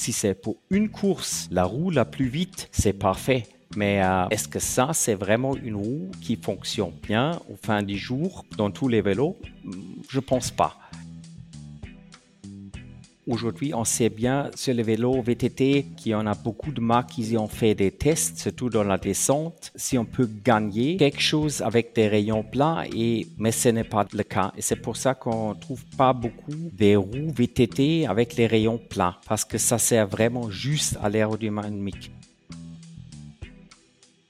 Si c'est pour une course, la roue la plus vite, c'est parfait. Mais euh, est-ce que ça, c'est vraiment une roue qui fonctionne bien au fin du jour dans tous les vélos? Je pense pas. Aujourd'hui, on sait bien sur les vélos VTT qu'il y en a beaucoup de marques. Qui ont fait des tests, surtout dans la descente, si on peut gagner quelque chose avec des rayons plats, et, mais ce n'est pas le cas. Et c'est pour ça qu'on ne trouve pas beaucoup des roues VTT avec les rayons plats, parce que ça sert vraiment juste à l'aérodynamique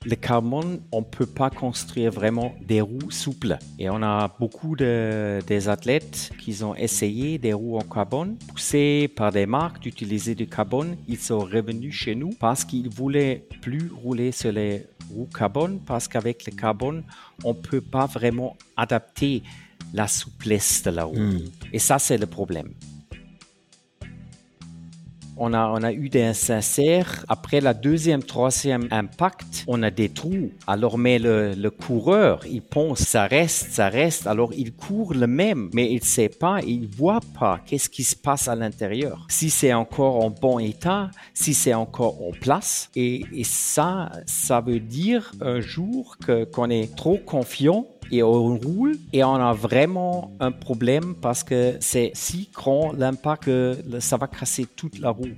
le carbone, on ne peut pas construire vraiment des roues souples. Et on a beaucoup de, des athlètes qui ont essayé des roues en carbone, poussés par des marques d'utiliser du carbone. Ils sont revenus chez nous parce qu'ils voulaient plus rouler sur les roues carbone parce qu'avec le carbone, on ne peut pas vraiment adapter la souplesse de la roue. Hmm. Et ça, c'est le problème on a, on a eu des insincères. Après la deuxième, troisième impact, on a des trous. Alors, mais le, coureur, il pense, ça reste, ça reste. Alors, il court le même, mais il sait pas, il voit pas qu'est-ce qui se passe à l'intérieur. Si c'est encore en bon état, si c'est encore en place. Et, ça, ça veut dire un jour qu'on est trop confiant et on roule et on a vraiment un problème parce que c'est si grand l'impact que ça va casser toute la roue.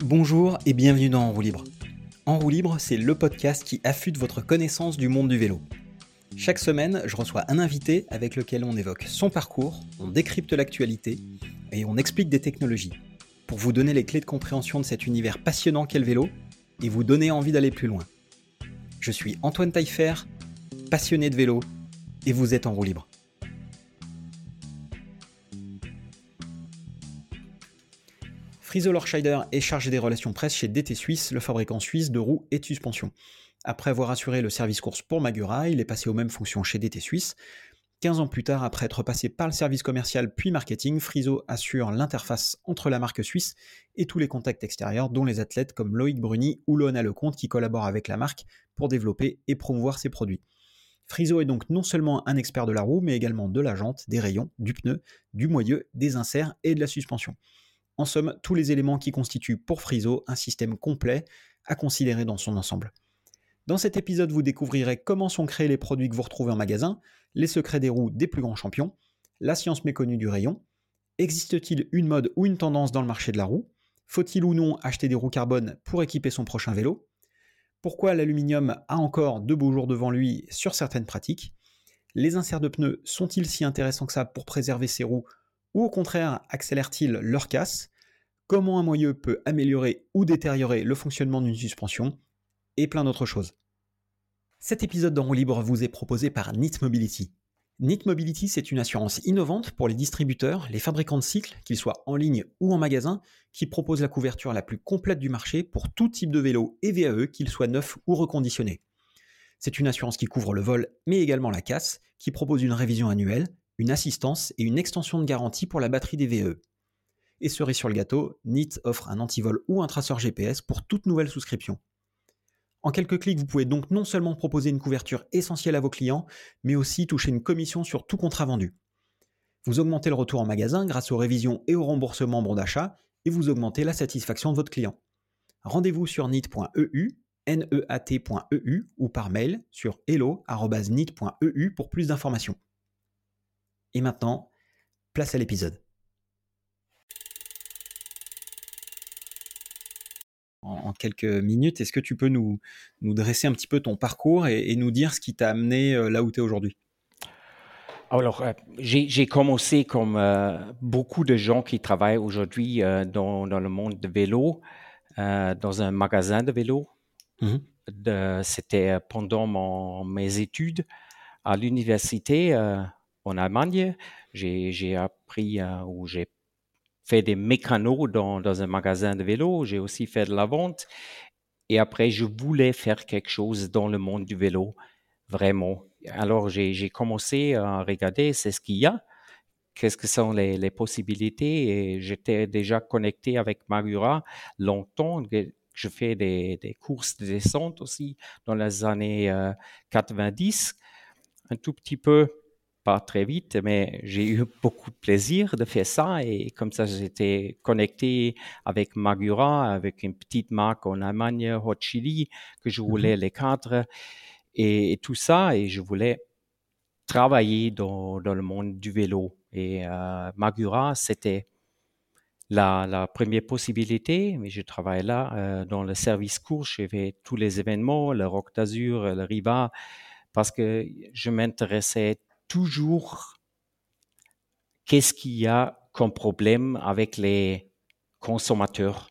Bonjour et bienvenue dans En roue libre. En roue libre, c'est le podcast qui affûte votre connaissance du monde du vélo. Chaque semaine, je reçois un invité avec lequel on évoque son parcours, on décrypte l'actualité et on explique des technologies pour vous donner les clés de compréhension de cet univers passionnant qu'est le vélo et vous donner envie d'aller plus loin. Je suis Antoine Taillefer, passionné de vélo, et vous êtes en roue libre. Friso Lorscheider est chargé des relations presse chez DT Suisse, le fabricant suisse de roues et de suspensions. Après avoir assuré le service course pour Magura, il est passé aux mêmes fonctions chez DT Suisse, 15 ans plus tard, après être passé par le service commercial puis marketing, Friso assure l'interface entre la marque suisse et tous les contacts extérieurs, dont les athlètes comme Loïc Bruni ou Loana Lecomte qui collaborent avec la marque pour développer et promouvoir ses produits. Friso est donc non seulement un expert de la roue, mais également de la jante, des rayons, du pneu, du moyeu, des inserts et de la suspension. En somme, tous les éléments qui constituent pour Friso un système complet à considérer dans son ensemble. Dans cet épisode, vous découvrirez comment sont créés les produits que vous retrouvez en magasin, les secrets des roues des plus grands champions, la science méconnue du rayon, existe-t-il une mode ou une tendance dans le marché de la roue, faut-il ou non acheter des roues carbone pour équiper son prochain vélo, pourquoi l'aluminium a encore de beaux jours devant lui sur certaines pratiques, les inserts de pneus sont-ils si intéressants que ça pour préserver ses roues ou au contraire accélèrent-ils leur casse, comment un moyeu peut améliorer ou détériorer le fonctionnement d'une suspension, et plein d'autres choses. Cet épisode d'En roue libre vous est proposé par NIT Mobility. NIT Mobility, c'est une assurance innovante pour les distributeurs, les fabricants de cycles, qu'ils soient en ligne ou en magasin, qui propose la couverture la plus complète du marché pour tout type de vélo et VAE, qu'ils soient neufs ou reconditionnés. C'est une assurance qui couvre le vol, mais également la casse, qui propose une révision annuelle, une assistance et une extension de garantie pour la batterie des VAE. Et cerise sur le gâteau, NIT offre un antivol ou un traceur GPS pour toute nouvelle souscription. En quelques clics, vous pouvez donc non seulement proposer une couverture essentielle à vos clients, mais aussi toucher une commission sur tout contrat vendu. Vous augmentez le retour en magasin grâce aux révisions et au remboursement bon d'achat, et vous augmentez la satisfaction de votre client. Rendez-vous sur nit.eu, neat.eu ou par mail sur hello.nit.eu pour plus d'informations. Et maintenant, place à l'épisode. En, quelques minutes. Est-ce que tu peux nous, nous dresser un petit peu ton parcours et, nous dire ce qui t'a amené euh, là où tu es aujourd'hui? Alors, euh, j'ai commencé comme euh, beaucoup de gens qui travaillent aujourd'hui dans, dans, le monde de vélo, dans un magasin de vélo. Mmh c'était pendant mon, mes études à l'université en Allemagne. J'ai appris ou j'ai fait des mécanos dans, un magasin de vélo, j'ai aussi fait de la vente. Et après, je voulais faire quelque chose dans le monde du vélo, vraiment. Alors, j'ai commencé à regarder c'est ce qu'il y a, qu'est-ce que sont les, possibilités? Et j'étais déjà connecté avec Magura longtemps. Je fais des, des, courses de descente aussi dans les années 90, euh, un tout petit peu pas très vite, mais j'ai eu beaucoup de plaisir de faire ça et comme ça, j'étais connecté avec Magura, avec une petite marque en Allemagne, Hot Chili, que je voulais mhm. les cadres et, tout ça et je voulais travailler dans, dans le monde du vélo. Et euh, Magura, c'était la, la, première possibilité, mais je travaille là euh, dans le service court, je fais tous les événements, le Rock d'Azur, le Riva, parce que je m'intéressais toujours qu'est-ce qu'il y a comme problème avec les consommateurs?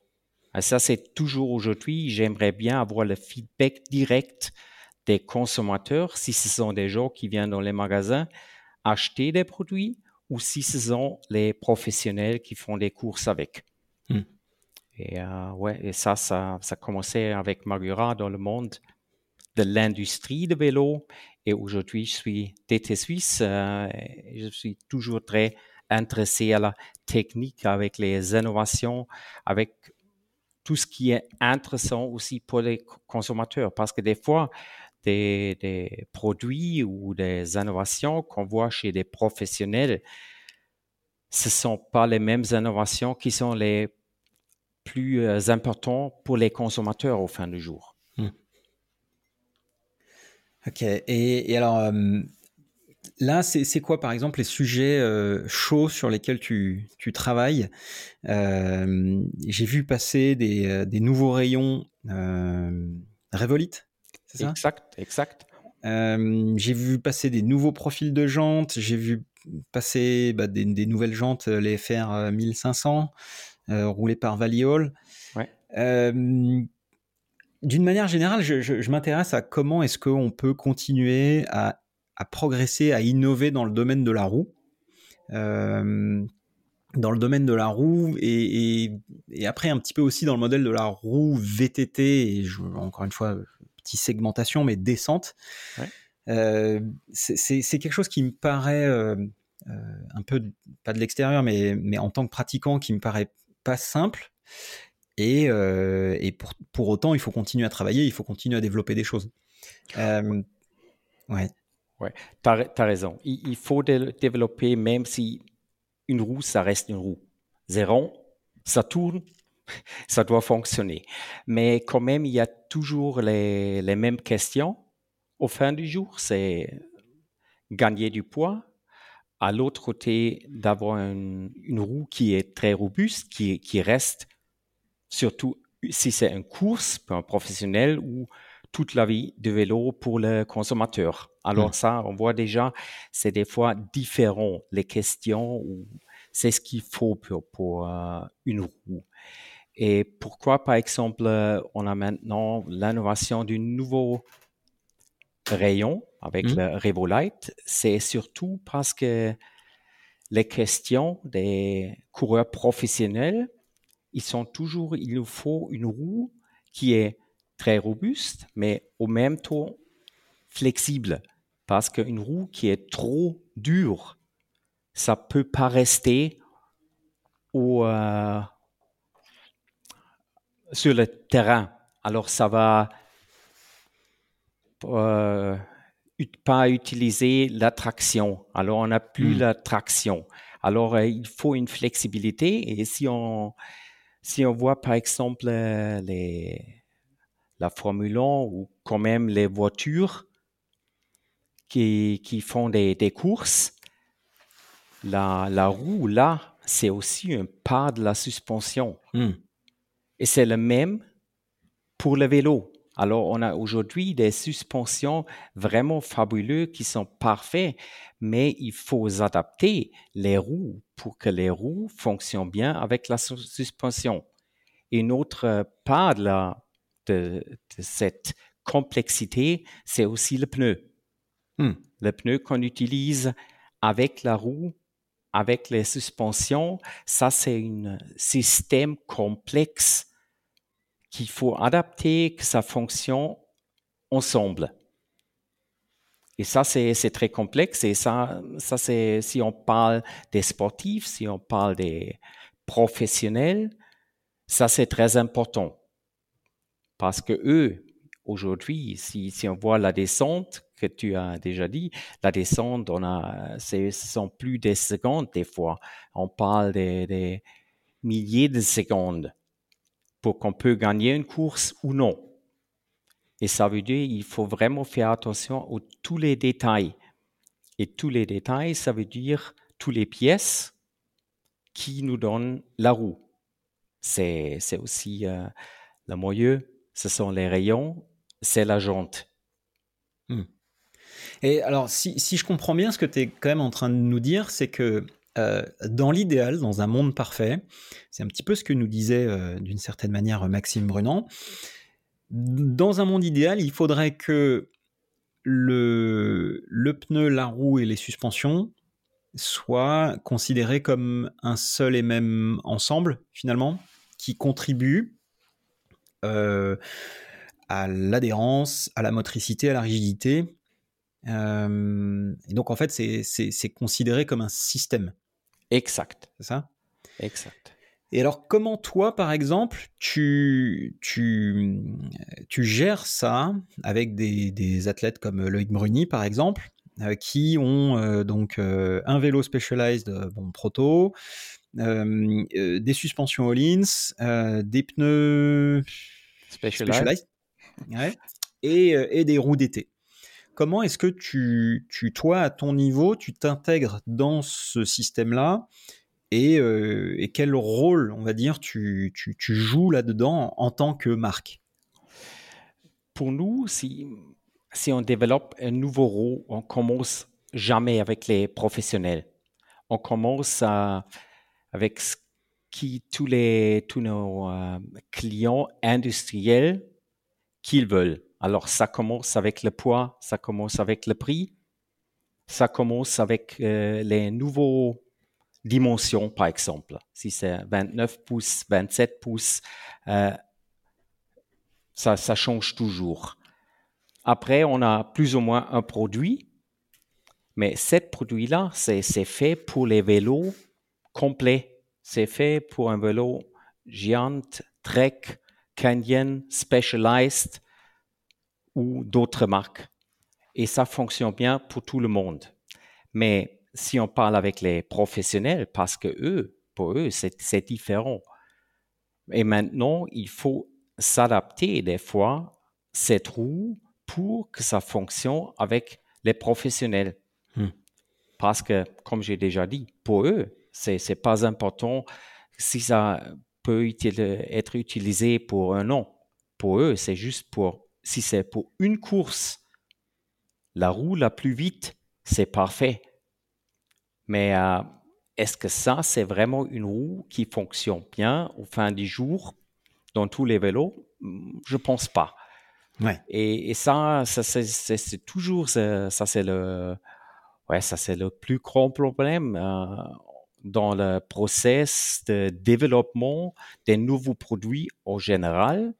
Et ça, c'est toujours aujourd'hui, j'aimerais bien avoir le feedback direct des consommateurs, si ce sont des gens qui viennent dans les magasins acheter des produits ou si ce sont les professionnels qui font des courses avec. Hmm. Et, euh, ouais, et ça, ça, ça a commencé avec Magura dans le monde de l'industrie de vélo. Et aujourd'hui, je suis DT Suisse. Euh, je suis toujours très intéressé à la technique, avec les innovations, avec tout ce qui est intéressant aussi pour les consommateurs. Parce que des fois, des, des produits ou des innovations qu'on voit chez des professionnels, ce ne sont pas les mêmes innovations qui sont les plus euh, importantes pour les consommateurs au fin du jour. Ok, et, alors euh, là, c'est quoi par exemple les sujets euh, chauds sur lesquels tu, tu travailles? Euh, J'ai vu passer des, des, nouveaux rayons Revolit, c'est ça? Exact, exact. j'ai vu passer des nouveaux profils de jantes, j'ai vu passer bah, des, des, nouvelles jantes, les FR 1500, roulées par Valiol. Ouais d'une manière générale, je, m'intéresse à comment est-ce qu'on peut continuer à, progresser, à innover dans le domaine de la roue. Euh, dans le domaine de la roue et, après un petit peu aussi dans le modèle de la roue VTT, et encore une fois, petite segmentation, mais descente. Euh, c'est quelque chose qui me paraît euh, un peu, pas de l'extérieur, mais, mais en tant que pratiquant, qui me paraît pas simple. Et, euh, et pour, pour, autant, il faut continuer à travailler, il faut continuer à développer des choses. Euh, ouais. Ouais, tu as, raison. Il, faut développer, même si une roue, ça reste une roue. Zéro, ça tourne, ça doit fonctionner. Mais quand même, il y a toujours les, les mêmes questions. Au fin du jour, c'est gagner du poids. À l'autre côté, d'avoir une, une, roue qui est très robuste, qui, qui reste surtout si c'est une course pour un professionnel ou toute la vie de vélo pour le consommateur. Alors hmm. ça, on voit déjà, c'est des fois différent les questions ou c'est ce qu'il faut pour, euh, une roue. Et pourquoi, par exemple, on a maintenant l'innovation du nouveau rayon avec hmm. le Revolite, c'est surtout parce que les questions des coureurs professionnels ils sont toujours, il nous faut une roue qui est très robuste, mais au même temps flexible. Parce qu'une roue qui est trop dure, ça peut pas rester au, euh, sur le terrain. Alors ça va euh, pas utiliser la traction. Alors on n'a plus hmm. la traction. Alors euh, il faut une flexibilité et si on si on voit par exemple euh, les, la Formule 1 ou quand même les voitures qui, qui font des, des courses, la, la, roue là, c'est aussi un pas de la suspension. Hmm. Et c'est le même pour le vélo. Alors, on a aujourd'hui des suspensions vraiment fabuleuses qui sont parfaites, mais il faut adapter les roues pour que les roues fonctionnent bien avec la suspension. Une autre part de, de, cette complexité, c'est aussi le pneu. Hmm. Le pneu qu'on utilise avec la roue, avec les suspensions, ça c'est un système complexe qu'il faut adapter, que ça fonctionne ensemble. Et ça, c'est très complexe. Et ça, ça c'est si on parle des sportifs, si on parle des professionnels, ça, c'est très important. Parce que eux, aujourd'hui, si, si on voit la descente que tu as déjà dit, la descente, on a, ce sont plus des secondes des fois. On parle des, milliers de secondes pour qu'on peut gagner une course ou non. Et ça veut dire qu'il faut vraiment faire attention à tous les détails. Et tous les détails, ça veut dire toutes les pièces qui nous donnent la roue. C'est aussi euh, le moyeu, ce sont les rayons, c'est la jante. Hmm. Et alors, si, je comprends bien, ce que tu es quand même en train de nous dire, c'est que euh, dans l'idéal, dans un monde parfait, c'est un petit peu ce que nous disait euh, d'une certaine manière Maxime Brunant, dans un monde idéal, il faudrait que le, le pneu, la roue et les suspensions soient considérés comme un seul et même ensemble, finalement, qui contribue euh, à l'adhérence, à la motricité, à la rigidité. Euh, et donc, en fait, c'est considéré comme un système. Exact. C'est ça? Exact. Et alors, comment toi, par exemple, tu, tu, tu gères ça avec des, des athlètes comme Loïc Bruni, par exemple, euh, qui ont euh, donc euh, un vélo Specialized bon, proto, des suspensions Hollins, des pneus Specialized, et, et, des roues d'été. Comment est-ce que tu, tu, toi, à ton niveau, tu t'intègres dans ce système-là et, et, quel rôle, on va dire, tu, tu, joues là-dedans en tant que marque? Pour nous, si, si on développe un nouveau rôle, on commence jamais avec les professionnels. On commence avec ce qui tous les tous nos euh, clients industriels qu'ils veulent. Alors ça commence avec le poids, ça commence avec le prix, ça commence avec euh, les nouveaux dimensions par exemple. Si c'est 29 pouces, 27 pouces, euh, ça, ça change toujours. Après, on a plus ou moins un produit, mais ce produit-là, c'est fait pour les vélos complets. C'est fait pour un vélo Giant, Trek, Canyon, Specialized ou d'autres marques. Et ça fonctionne bien pour tout le monde. Mais si on parle avec les professionnels, parce que eux, pour eux, c'est différent. Et maintenant, il faut s'adapter des fois cette roue pour que ça fonctionne avec les professionnels. Hmm. Parce que, comme j'ai déjà dit, pour eux, c'est n'est pas important si ça peut être utilisé pour un an. Pour eux, c'est juste pour, si c'est pour une course, la roue la plus vite, c'est parfait. Mais euh, est-ce que ça, c'est vraiment une roue qui fonctionne bien au fin du jour dans tous les vélos? Je pense pas. Et, ça, ça c'est toujours ça, c'est le ouais, ça c'est le plus grand problème euh, dans le process de développement des nouveaux produits en général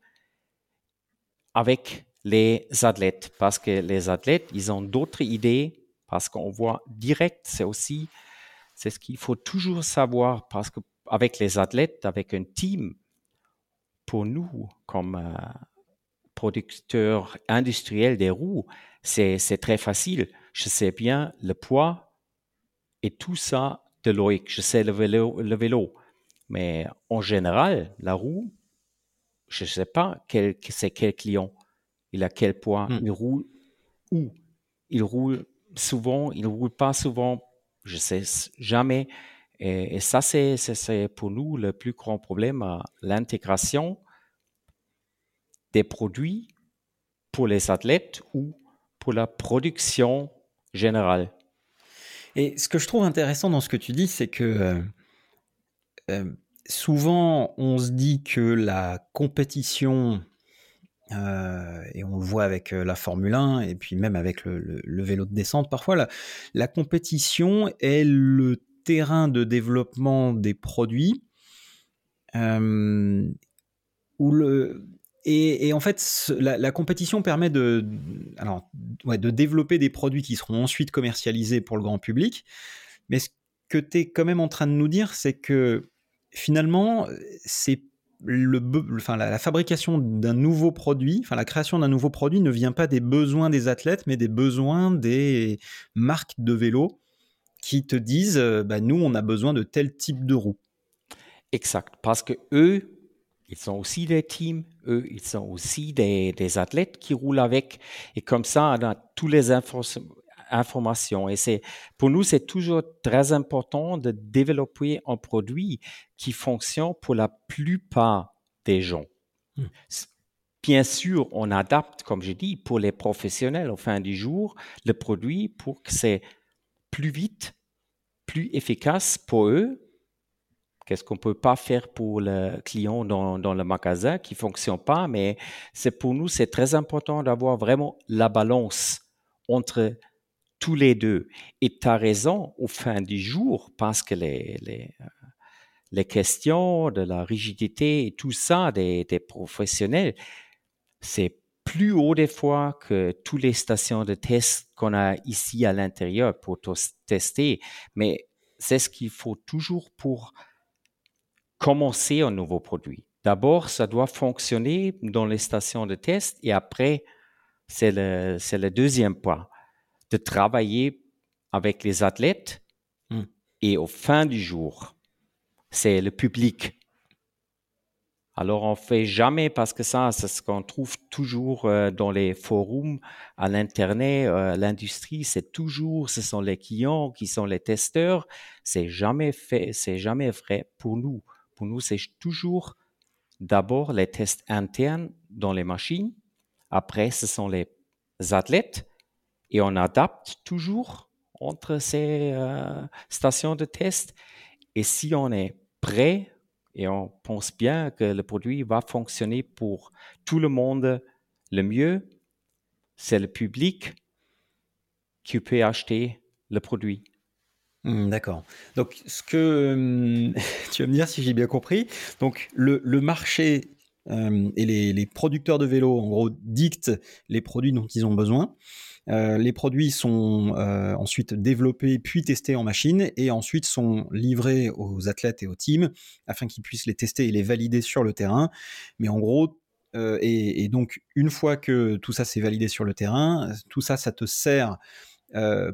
avec les athlètes parce que les athlètes, ils ont d'autres idées parce qu'on voit direct, c'est aussi c'est ce qu'il faut toujours savoir parce que avec les athlètes, avec un team, pour nous comme euh, producteur industriel des roues, c'est très facile. Je sais bien le poids et tout ça de Loïc. Je sais le vélo, le vélo. Mais en général, la roue, je ne sais pas quel, c'est quel client. Il a quel poids? Hmm. Il roule où? Il roule souvent, il ne roule pas souvent. Je ne sais jamais. Et, ça, c'est pour nous le plus grand problème, l'intégration des produits pour les athlètes ou pour la production générale. Et ce que je trouve intéressant dans ce que tu dis, c'est que euh, euh, souvent on se dit que la compétition, euh, et on le voit avec la Formule 1 et puis même avec le, vélo de descente, parfois la, compétition est le terrain de développement des produits où le, et, en fait, la, compétition permet de, alors, de développer des produits qui seront ensuite commercialisés pour le grand public. Mais ce que tu es quand même en train de nous dire, c'est que finalement, c'est le, enfin, la, fabrication d'un nouveau produit, enfin la création d'un nouveau produit ne vient pas des besoins des athlètes, mais des besoins des marques de vélos qui te disent, euh, bah, nous, on a besoin de tel type de roue. Exact, parce que eux, ils sont aussi des teams, eux, ils sont aussi des, des athlètes qui roulent avec, et comme ça, on a toutes les informations. Et c'est, pour nous, c'est toujours très important de développer un produit qui fonctionne pour la plupart des gens. Hmm. Bien sûr, on adapte, comme je dis, pour les professionnels au fin du jour, le produit pour que c'est plus vite, plus efficace pour eux. Qu'est-ce qu'on ne peut pas faire pour le client dans, dans le magasin qui ne fonctionne pas, mais c'est pour nous, c'est très important d'avoir vraiment la balance entre tous les deux. Et tu as raison, au fin du jour, parce que les, les, euh, les questions de la rigidité et tout ça des, des professionnels, c'est plus haut des fois que toutes les stations de test qu'on a ici à l'intérieur pour tester. Mais c'est ce qu'il faut toujours pour commencer un nouveau produit. D'abord, ça doit fonctionner dans les stations de test et après, c'est le, c'est le deuxième point de travailler avec les athlètes hmm. et au fin du jour, c'est le public. Alors on fait jamais parce que ça, c'est ce qu'on trouve toujours euh, dans les forums à l'internet, euh, l'industrie, c'est toujours, ce sont les clients qui sont les testeurs. C'est jamais fait, c'est jamais vrai pour nous. Pour nous, c'est toujours d'abord les tests internes dans les machines. Après, ce sont les athlètes et on adapte toujours entre ces euh, stations de test. Et si on est prêt et on pense bien que le produit va fonctionner pour tout le monde, le mieux, c'est le public qui peut acheter le produit. Hmm, d'accord. Donc, ce que hum, tu vas me dire si j'ai bien compris, donc le, marché euh, et les, les, producteurs de vélos, en gros, dictent les produits dont ils ont besoin. Euh, les produits sont euh, ensuite développés puis testés en machine et ensuite sont livrés aux athlètes et aux teams afin qu'ils puissent les tester et les valider sur le terrain. Mais en gros, euh, et, donc une fois que tout ça s'est validé sur le terrain, tout ça, ça te sert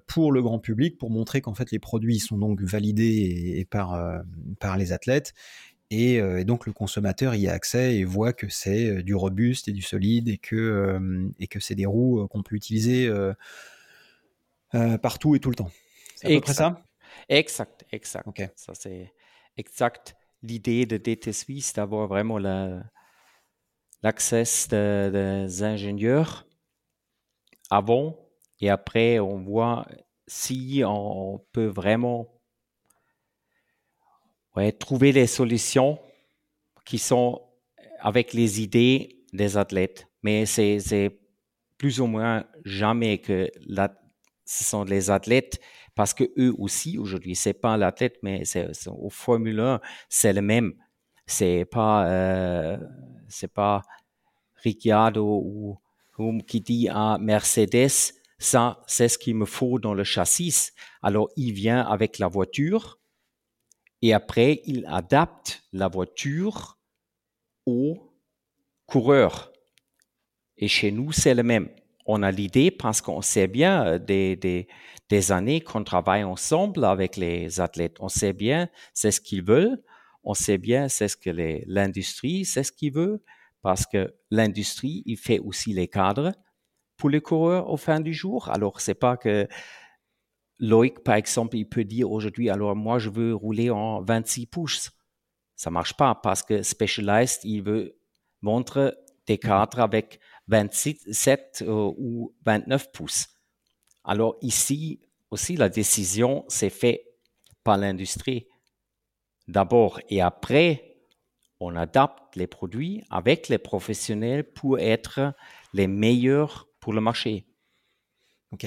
pour le grand public pour montrer qu'en fait les produits sont donc validés par, par les athlètes euh, et, donc le consommateur y a accès et voit que c'est euh, du robuste et du solide et que, euh, et que c'est des roues qu'on peut utiliser partout et tout le temps. C'est à peu près ça? Exact, exact. Ça c'est exact l'idée de DT Suisse d'avoir vraiment l'accès des ingénieurs avant et après on voit si on peut vraiment ouais, trouver les solutions qui sont avec les idées des athlètes. Mais c'est plus ou moins jamais que la, ce sont les athlètes parce que eux aussi aujourd'hui c'est pas l'athlète mais c'est au Formule 1 c'est le même c'est pas euh, c'est pas Ricciardo ou, ou qui dit à Mercedes ça c'est ce qu'il me faut dans le châssis alors il vient avec la voiture et après, il adapte la voiture au coureur. Et chez nous, c'est le même. On a l'idée parce qu'on sait bien euh, des, des, années qu'on travaille ensemble avec les athlètes. On sait bien c'est ce qu'ils veulent. On sait bien c'est ce que l'industrie, c'est ce qu'il veut. Parce que l'industrie, il fait aussi les cadres pour les coureurs au fin du jour. Alors, c'est pas que Loïc, par exemple, il peut dire aujourd'hui, alors moi, je veux rouler en 26 pouces. Ça marche pas parce que Specialized, il veut montrer des cadres avec 27 euh, ou 29 pouces. Alors ici aussi, la décision s'est faite par l'industrie d'abord et après, on adapte les produits avec les professionnels pour être les meilleurs pour le marché. OK.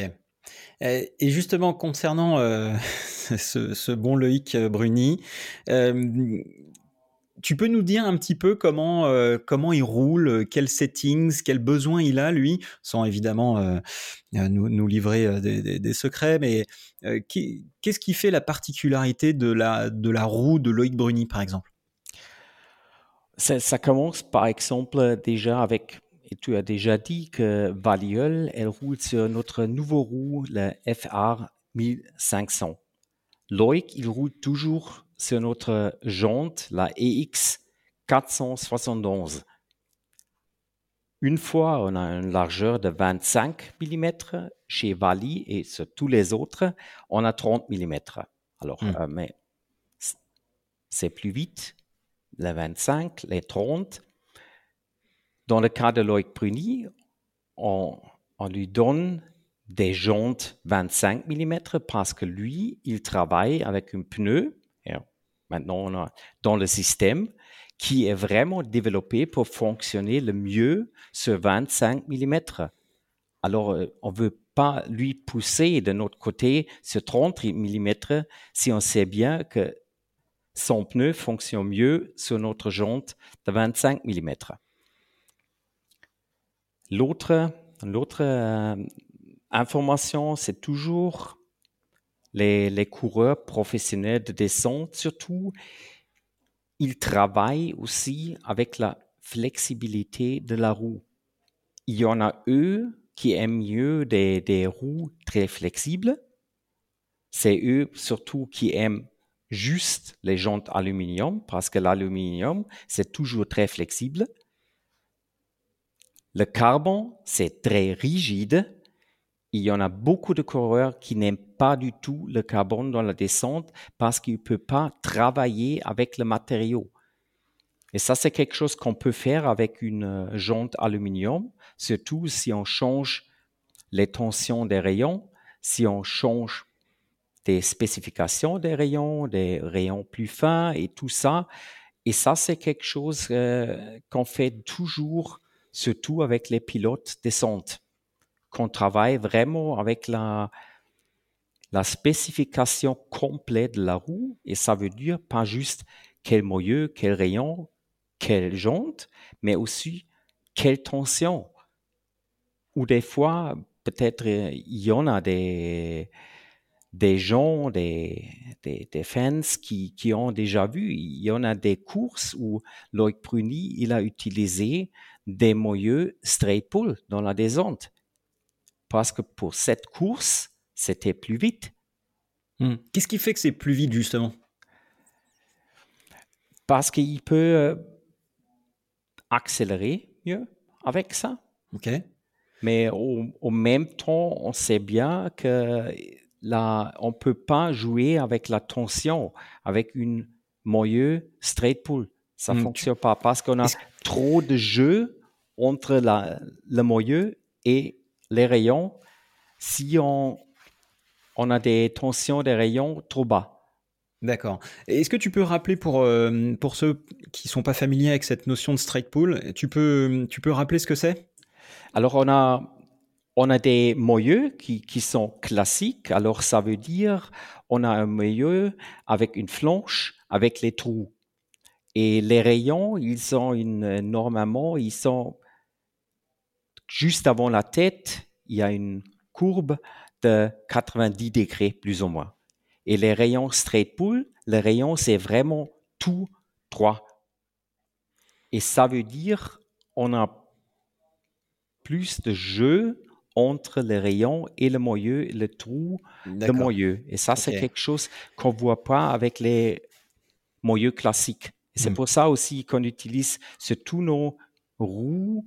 Et justement, concernant euh, ce, bon Loïc euh, Bruni, euh, tu peux nous dire un petit peu comment, comment il roule, quels settings, quels besoins il a, lui, sans évidemment nous, livrer des, secrets, mais qu'est-ce qui fait la particularité de la, de la roue de Loïc Bruni, par exemple? Ça, commence par exemple déjà avec, et tu as déjà dit que Valiol, elle roule sur notre nouveau roue, le FR 1500. Loïc, il roule toujours sur notre jante, la EX 471. Une fois, on a une largeur de 25 mm chez Vali et sur tous les autres, on a 30 mm. Alors, hmm. euh, mais c'est plus vite, les 25, les 30. Dans le cas de Loïc Pruny, on, lui donne des jantes 25 mm parce que lui, il travaille avec un pneu, maintenant on a dans le système, qui est vraiment développé pour fonctionner le mieux sur 25 mm. Alors, euh, on ne veut pas lui pousser de notre côté sur 30 mm si on sait bien que son pneu fonctionne mieux sur notre jante de 25 mm. L'autre, l'autre euh, information, c'est toujours les, coureurs professionnels de descente, surtout, ils travaillent aussi avec la flexibilité de la roue. Il y en a eux qui aiment mieux des, des roues très flexibles. C'est eux surtout qui aiment juste les jantes aluminium parce que l'aluminium, c'est toujours très flexible. Le carbone, c'est très rigide. Il y en a beaucoup de coureurs qui n'aiment pas du tout le carbone dans la descente parce qu'il ne peut pas travailler avec le matériau. Et ça, c'est quelque chose qu'on peut faire avec une euh, jante aluminium, surtout si on change les tensions des rayons, si on change des spécifications des rayons, des rayons plus fins et tout ça. Et ça, c'est quelque chose euh, qu'on fait toujours, surtout avec les pilotes descente, qu'on travaille vraiment avec la, spécification complète de la roue. Et ça veut dire pas juste quel moyeu, quel rayon, quelle jante, mais aussi quelle tension. Ou des fois, peut-être il y en a des, des gens, des, des, fans qui, qui, ont déjà vu. Il y en a des courses où Loïc Pruny, il a utilisé des moyeux straight pull dans la descente. Parce que pour cette course, c'était plus vite. Hmm. Qu'est-ce qui fait que c'est plus vite, justement? Parce qu'il peut euh, accélérer mieux avec ça. OK. Mais au, au même temps, on sait bien que on ne peut pas jouer avec la tension, avec une moyeu straight pull. Ça ne hmm, fonctionne pas parce qu'on a trop de jeu entre la, le moyeu et les rayons si on, on a des tensions des rayons trop bas. D'accord. Est-ce que tu peux rappeler pour, euh, pour ceux qui ne sont pas familiers avec cette notion de straight pull, tu peux, tu peux rappeler ce que c'est? Alors on a on a des moyeux qui, qui, sont classiques. Alors, ça veut dire, on a un moyeu avec une flanche, avec les trous. Et les rayons, ils sont une, normalement, ils sont juste avant la tête, il y a une courbe de 90 degrés, plus ou moins. Et les rayons straight pull, les rayons, c'est vraiment tout droit. Et ça veut dire, on a plus de jeu entre les rayons et le moyeu, le trou de moyeu. Et ça, c'est quelque chose qu'on ne voit pas avec les moyeux classiques. c'est hmm. pour ça aussi qu'on utilise sur tous nos roues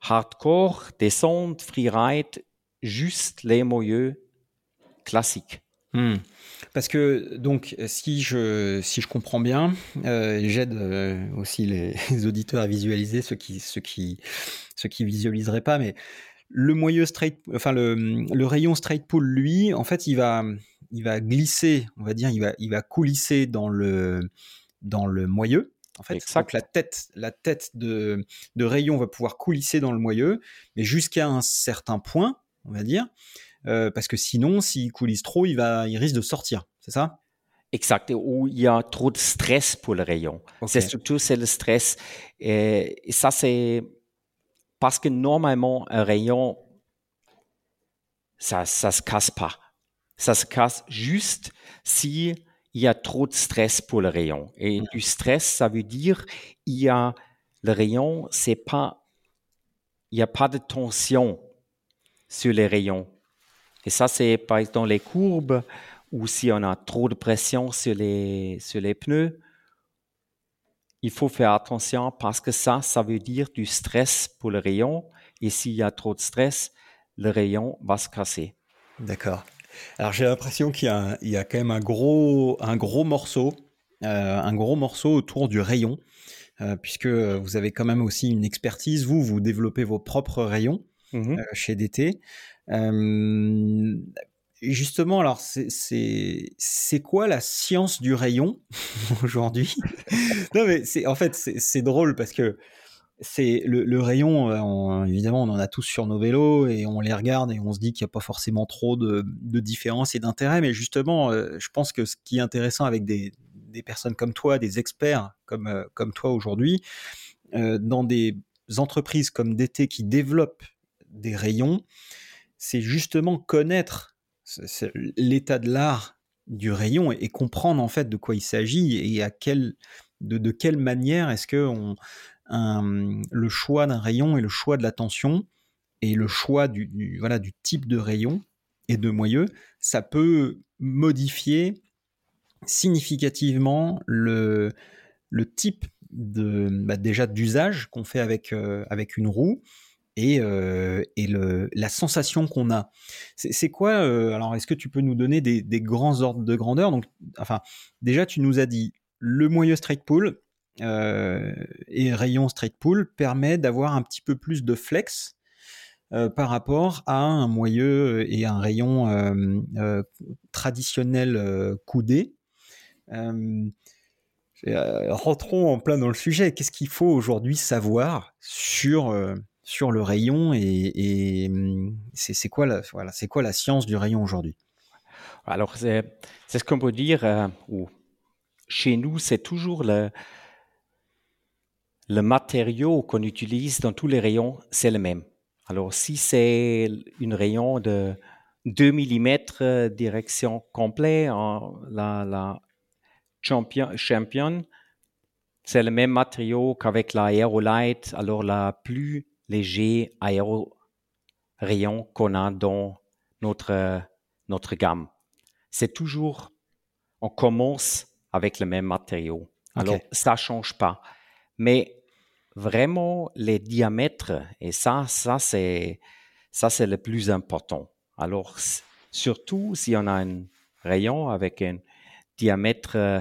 hardcore, descente, freeride, juste les moyeux classiques. Hmm. Parce que donc si je si je comprends bien, euh, j'aide euh, aussi les, auditeurs à visualiser ceux qui ceux qui ceux qui visualiseraient pas, mais le moyeu straight, enfin le, le, rayon straight pull, lui, en fait, il va il va glisser, on va dire, il va il va coulisser dans le dans le moyeu. En fait, que la tête, la tête de, de rayon va pouvoir coulisser dans le moyeu, mais jusqu'à un certain point, on va dire. Euh, parce que sinon, s'il coulisse trop, il, va, il risque de sortir, c'est ça? Exact, où il y a trop de stress pour le rayon. C'est surtout c'est le stress. Et, ça, c'est parce que normalement, un rayon, ça ne se casse pas. Ça se casse juste si il y a trop de stress pour le rayon. Et du stress, ça veut dire il y a le rayon, c'est pas, il n'y a pas de tension sur les rayons. Et ça, c'est par exemple dans les courbes ou si on a trop de pression sur les, sur les pneus. Il faut faire attention parce que ça, ça veut dire du stress pour le rayon. Et s'il y a trop de stress, le rayon va se casser. D'accord. Alors j'ai l'impression qu'il y, a quand même un gros, un gros morceau, euh, un gros morceau autour du rayon, euh, puisque vous avez quand même aussi une expertise. Vous, vous développez vos propres rayons mmh euh, chez DT. justement, alors c'est quoi la science du rayon aujourd'hui? Non mais c'est en fait c'est drôle parce que c'est le, rayon, euh, évidemment, on en a tous sur nos vélos et on les regarde et on se dit qu'il n'y a pas forcément trop de, de différence et d'intérêt. Mais justement, euh, je pense que ce qui est intéressant avec des, personnes comme toi, des experts comme, euh, comme toi aujourd'hui, dans des entreprises comme DT qui développent des rayons, c'est justement connaître l'état de l'art du rayon et, comprendre en fait de quoi il s'agit et à quel, de, quelle manière est-ce que on, le choix d'un rayon et le choix de la tension et le choix du, voilà, du type de rayon et de moyeu, ça peut modifier significativement le, le type de, bah, déjà d'usage qu'on fait avec, euh, avec une roue et, euh, et le, la sensation qu'on a. C'est quoi euh, Alors, est-ce que tu peux nous donner des, grands ordres de grandeur? Donc, enfin, déjà, tu nous as dit le moyeu straight pull, euh, et rayon straight pull permet d'avoir un petit peu plus de flex euh, par rapport à un moyeu et un rayon euh, traditionnel coudé. rentrons en plein dans le sujet. Qu'est-ce qu'il faut aujourd'hui savoir sur, sur le rayon et, c'est quoi, la, voilà, quoi la science du rayon aujourd'hui? Alors, c'est ce qu'on peut dire, ou chez nous, c'est toujours le, le matériau qu'on utilise dans tous les rayons, c'est le même. Alors, si c'est une rayon de 2 mm direction complète, la, la champion, champion c'est le même matériau qu'avec la Aerolite, alors la plus léger aéro rayon qu'on a dans notre, notre gamme. C'est toujours, on commence avec le même matériau. Alors, ça change pas. Mais vraiment les diamètres, et ça, ça c'est, ça c'est le plus important. Alors, surtout si on a un rayon avec un diamètre euh,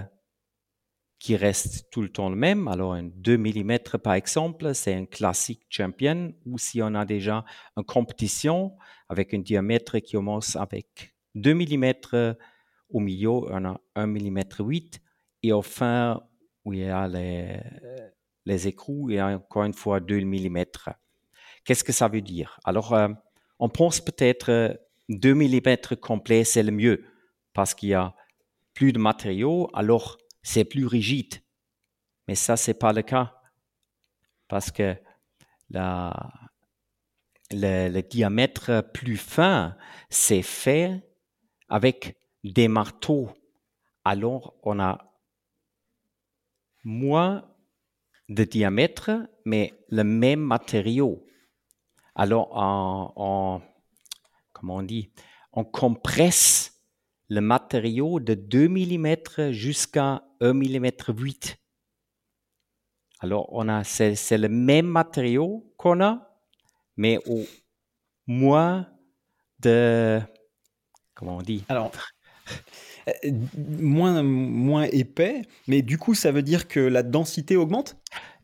qui reste tout le temps le même, alors un 2 mm par exemple, c'est un classique champion, ou si on a déjà une compétition avec un diamètre qui commence avec 2 mm, au milieu on a 1 mm 8, et au fin où il y a les, les écrous et encore une fois 2 mm. Qu'est-ce que ça veut dire? Alors, euh, on pense peut-être 2 mm complet, c'est le mieux parce qu'il y a plus de matériaux, alors c'est plus rigide. Mais ça, c'est pas le cas parce que la, le, le diamètre plus fin, c'est fait avec des marteaux. Alors, on a moins de diamètre, mais le même matériau. Alors, on, comment on dit, on compresse le matériau de 2 mm jusqu'à 1 mm 8. Alors, on a, c'est, le même matériau qu'on a, mais au moins de, comment on dit? Alors, moins, moins épais, mais du coup, ça veut dire que la densité augmente?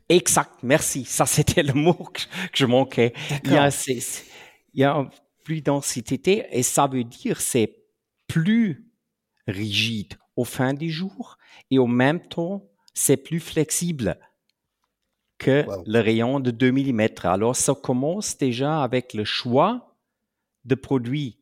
Exact, merci. Ça, c'était le mot que, je manquais. Il y, a, il y a plus de densité et ça veut dire c'est plus rigide au fin du jour et au même temps, c'est plus flexible que le rayon de 2 mm. Alors, ça commence déjà avec le choix de produit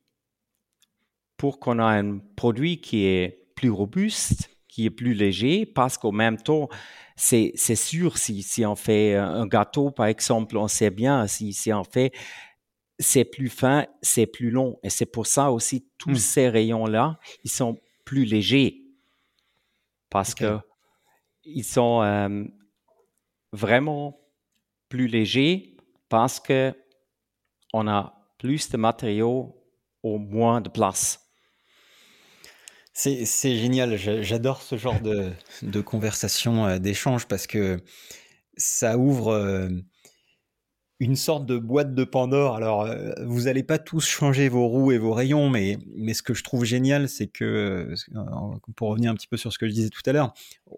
pour qu'on ait un produit qui est plus robuste, qui est plus léger, parce qu'au même temps, c'est, c'est sûr, si, si on fait un gâteau, par exemple, on sait bien, si, si on fait, c'est plus fin, c'est plus long. Et c'est pour ça aussi, tous hmm. ces rayons-là, ils sont plus légers. parce que ils sont euh, vraiment plus légers parce que on a plus de matériaux au moins de place. C'est génial, j'adore ce genre de, conversation, euh, d'échange, parce que ça ouvre euh, une sorte de boîte de Pandore. Alors, euh, vous n'allez pas tous changer vos roues et vos rayons, mais, mais ce que je trouve génial, c'est que, pour revenir un petit peu sur ce que je disais tout à l'heure,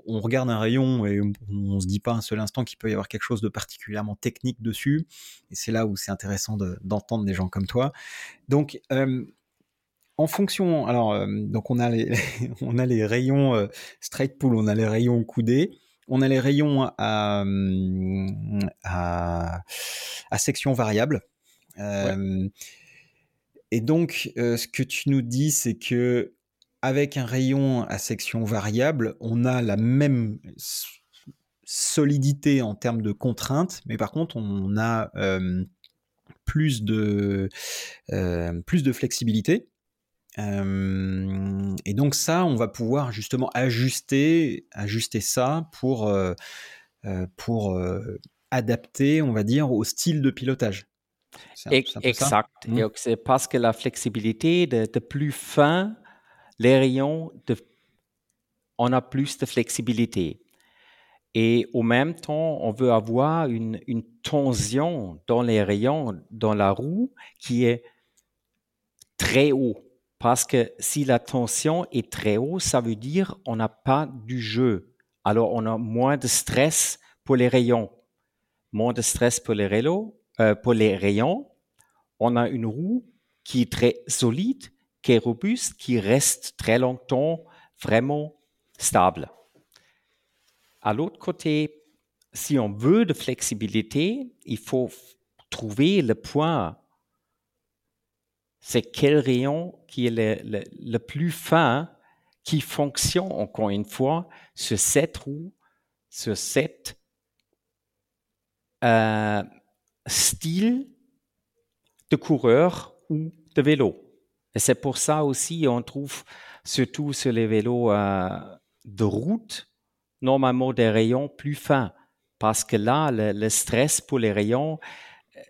on regarde un rayon et on ne se dit pas un seul instant qu'il peut y avoir quelque chose de particulièrement technique dessus. Et c'est là où c'est intéressant d'entendre des gens comme toi. Donc, en fonction, alors, euh, donc on a les, on a les rayons euh, straight pull, on a les rayons coudés, on a les rayons à, à, section variable. Euh, et donc, ce que tu nous dis, c'est que avec un rayon à section variable, on a la même solidité en termes de contraintes, mais par contre, on a plus de plus de flexibilité et donc ça, on va pouvoir justement ajuster, ajuster ça pour, pour adapter, on va dire, au style de pilotage. exact. Mmh. C'est parce que la flexibilité de, plus fin, les rayons, de, on a plus de flexibilité. Et au même temps, on veut avoir une, une tension dans les rayons, dans la roue, qui est très haut. Parce que si la tension est très haute, ça veut dire on n'a pas du jeu. Alors on a moins de stress pour les rayons. Moins de stress pour les, rayons, euh, pour les rayons. On a une roue qui est très solide, qui est robuste, qui reste très longtemps vraiment stable. À l'autre côté, si on veut de flexibilité, il faut trouver le point c'est quel rayon qui est le, plus fin, qui fonctionne encore une fois sur cette roue, sur cette euh, style de coureur ou de vélo. Et c'est pour ça aussi on trouve surtout sur les vélos euh, de route normalement des rayons plus fins parce que là le, stress pour les rayons euh,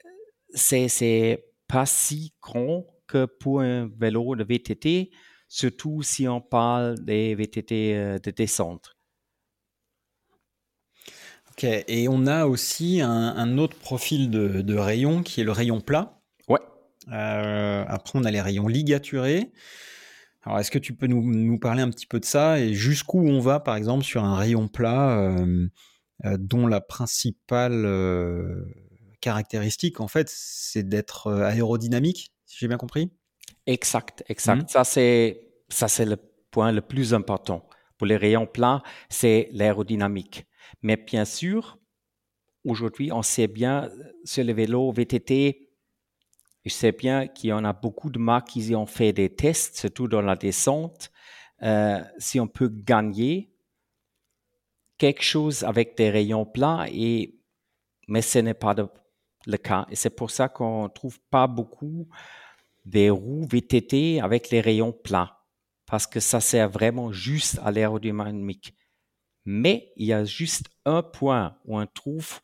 c'est c'est pas si grand que pour un vélo de VTT, surtout si on parle des VTT euh, de descente. Ok, et on a aussi un, autre profil de, rayon qui est le rayon plat. Ouais. Euh, après, on a les rayons ligaturés. Alors, est-ce que tu peux nous, parler un petit peu de ça et jusqu'où on va, par exemple, sur un rayon plat euh, dont la principale caractéristique, en fait, c'est d'être aérodynamique? J'ai bien compris? Exact, exact. Mhm. Ça, c'est, ça, c'est le point le plus important. Pour les rayons plats, c'est l'aérodynamique. Mais bien sûr, aujourd'hui, on sait bien sur les vélos VTT, je sais bien qu'il y en a beaucoup de marques qui ont fait des tests, surtout dans la descente. Euh, si on peut gagner quelque chose avec des rayons plats, et, mais ce n'est pas le cas. Et c'est pour ça qu'on ne trouve pas beaucoup des roues VTT avec les rayons plats, parce que ça sert vraiment juste à l'aérodynamique. Mais il y a juste un point où on trouve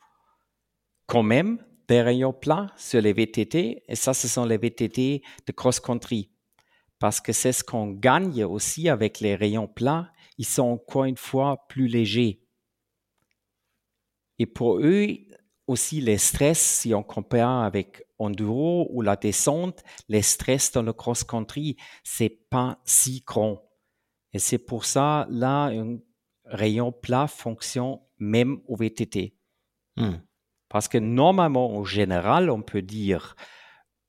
quand même des rayons plats sur les VTT, et ça, ce sont les VTT de cross-country. Parce que c'est ce qu'on gagne aussi avec les rayons plats, ils sont encore une fois plus légers. Et pour eux, aussi les stress, si on compare avec enduro ou la descente, les stress dans le cross-country, c'est pas si grand. Et c'est pour ça, là, un rayon plat fonctionne même au VTT. Hmm. Parce que normalement, en général, on peut dire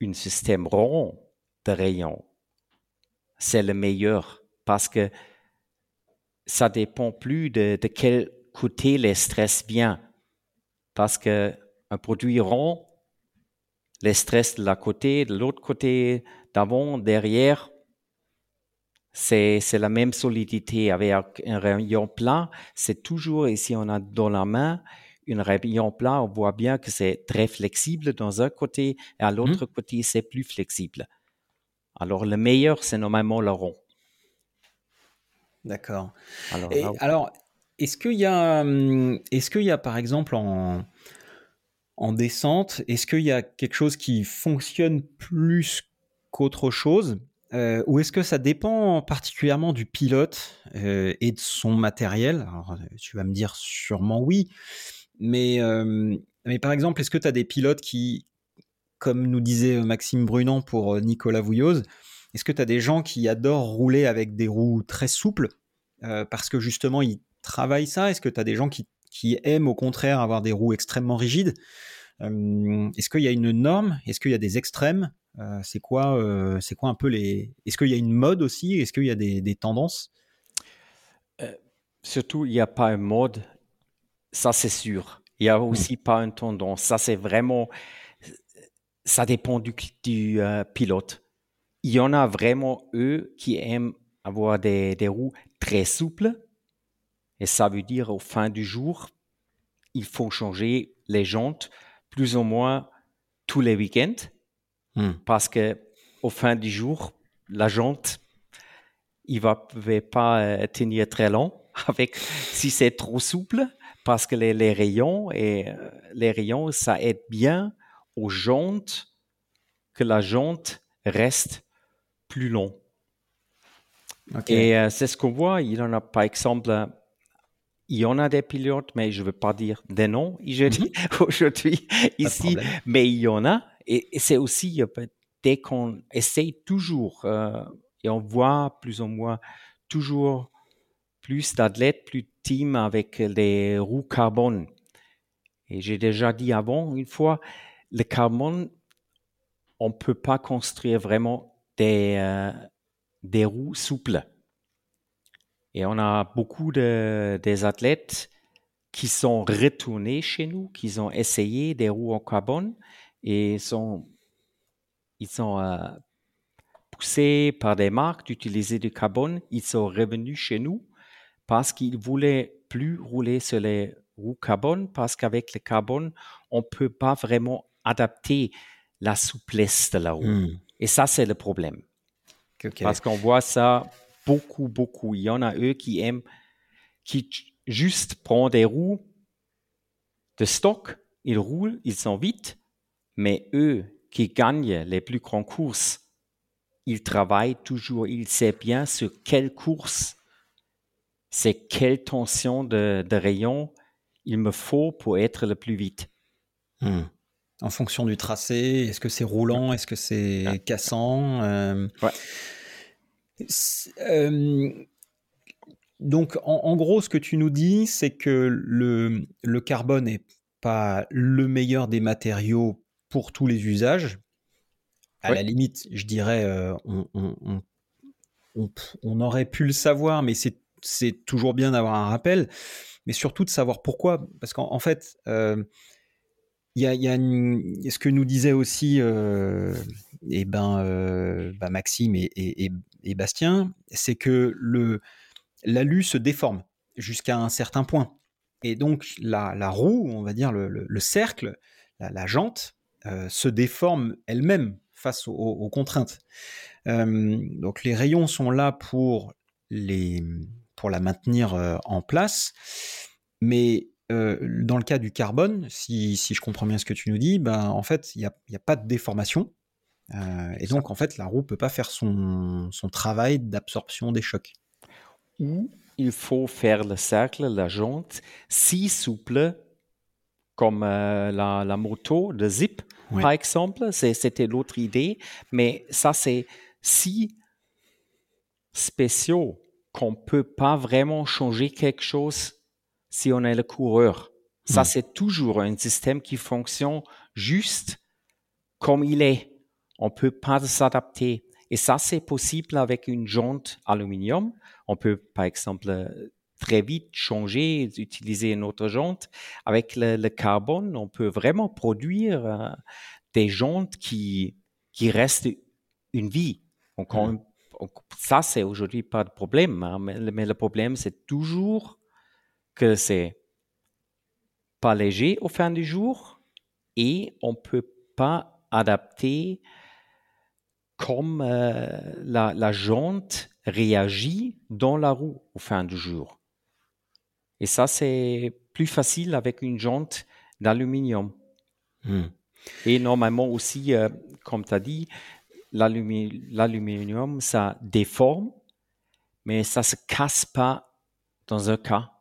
un système rond de rayon, c'est le meilleur parce que ça dépend plus de, de quel côté les stress viennent parce qu'un produit rond, les stress de la côté, de l'autre côté, d'avant, derrière, c'est, la même solidité. Avec un rayon plat, c'est toujours, ici on a dans la main, un rayon plat, on voit bien que c'est très flexible dans un côté et à mmh. l'autre côté, c'est plus flexible. Alors le meilleur, c'est normalement le rond. D'accord. Alors, est-ce qu'il y a, hum, est-ce qu'il y a par exemple en, en descente, est-ce qu'il y a quelque chose qui fonctionne plus qu'autre chose euh, ou est-ce que ça dépend particulièrement du pilote euh, et de son matériel? Alors, tu vas me dire sûrement oui, mais, euh, mais par exemple, est-ce que tu as des pilotes qui, comme nous disait Maxime Brunant pour Nicolas Vouilloz, est-ce que tu as des gens qui adorent rouler avec des roues très souples parce que justement ils travaillent ça? Est-ce que tu as des gens qui, qui, aiment au contraire avoir des roues extrêmement rigides Est-ce qu'il y a une norme? Est-ce qu'il y a des extrêmes? Euh, c'est quoi, euh, c'est quoi un peu les. Est-ce qu'il y a une mode aussi? Est-ce qu'il y a des, tendances? Euh, Surtout, il n'y a pas un mode, ça c'est sûr. Il n'y a hmm. aussi pas une tendance. Ça c'est vraiment. Ça dépend du, pilote. Il y en a vraiment eux qui aiment avoir des, des roues très souples. Et ça veut dire au fin du jour, il faut changer les jantes plus ou moins tous les week-ends Hmm. Parce que au fin du jour, la jante, il va, va pas euh, tenir très long avec si c'est trop souple parce que les, rayons et euh, les rayons, ça aide bien aux jantes que la jante reste plus long. Et euh, c'est ce qu'on voit. Il en a, par exemple, il y en a des pilotes, mais je ne veux pas dire des noms mhm. aujourd'hui ici, mais il y en a et, c'est aussi, dès qu'on essaye toujours, euh, et on voit plus ou moins toujours plus d'athlètes, plus de teams avec les roues carbone. Et j'ai déjà dit avant, une fois, le carbone, on ne peut pas construire vraiment des, euh, des roues souples. Et on a beaucoup de, des athlètes qui sont retournés chez nous, qui ont essayé des roues en carbone et sont, ils sont euh, poussés par des marques d'utiliser du carbone. Ils sont revenus chez nous parce qu'ils voulaient plus rouler sur les roues carbone parce qu'avec le carbone, on ne peut pas vraiment adapter la souplesse de la roue. Hmm. Et ça, c'est le problème. Parce qu'on voit ça beaucoup, beaucoup. Il y en a eux qui aiment, qui juste prennent des roues de stock, ils roulent, ils sont vite, mais eux qui gagnent les plus grandes courses, ils travaillent toujours, ils savent bien sur quelle course, c'est quelle tension de, rayon il me faut pour être le plus vite. Hmm. En fonction du tracé, est-ce que c'est roulant, est-ce que c'est cassant euh, euh, Donc, en, gros, ce que tu nous dis, c'est que le, le carbone n'est pas le meilleur des matériaux pour tous les usages. À la limite, je dirais, euh, on, aurait pu le savoir, mais c'est toujours bien d'avoir un rappel, mais surtout de savoir pourquoi. Parce qu'en fait, euh, il y a, ce que nous disait aussi euh, eh ben, bah, Maxime et, Bastien, c'est que l'alu se déforme jusqu'à un certain point. Et donc la, roue, on va dire le, cercle, la, jante, euh, se déforme elle-même face aux, contraintes. Euh, donc les rayons sont là pour, les, pour la maintenir euh, en place, mais dans le cas du carbone, si, si, je comprends bien ce que tu nous dis, ben, en fait, il n'y a, a, pas de déformation. Et donc, en fait, la roue ne peut pas faire son, son travail d'absorption des chocs. Ou il faut faire le cercle, la jante, si souple comme la, la, moto de Zip, par exemple. C'était l'autre idée. Mais ça, c'est si spéciaux qu'on ne peut pas vraiment changer quelque chose si on est le coureur. Ça, c'est toujours un système qui fonctionne juste comme il est. On ne peut pas s'adapter. Et ça, c'est possible avec une jante aluminium. On peut, par exemple, très vite changer, utiliser une autre jante. Avec le, carbone, on peut vraiment produire euh, des jantes qui, qui restent une vie. Donc, mmh. ça, c'est aujourd'hui pas de problème. Hein, mais, le problème, c'est toujours que c'est pas léger au fin du jour et on peut pas adapter comme euh, la, la jante réagit dans la roue au fin du jour. Et ça, c'est plus facile avec une jante d'aluminium. Hmm. Et normalement aussi, euh, comme tu as dit, l'aluminium, ça déforme, mais ça ne se casse pas dans un cas.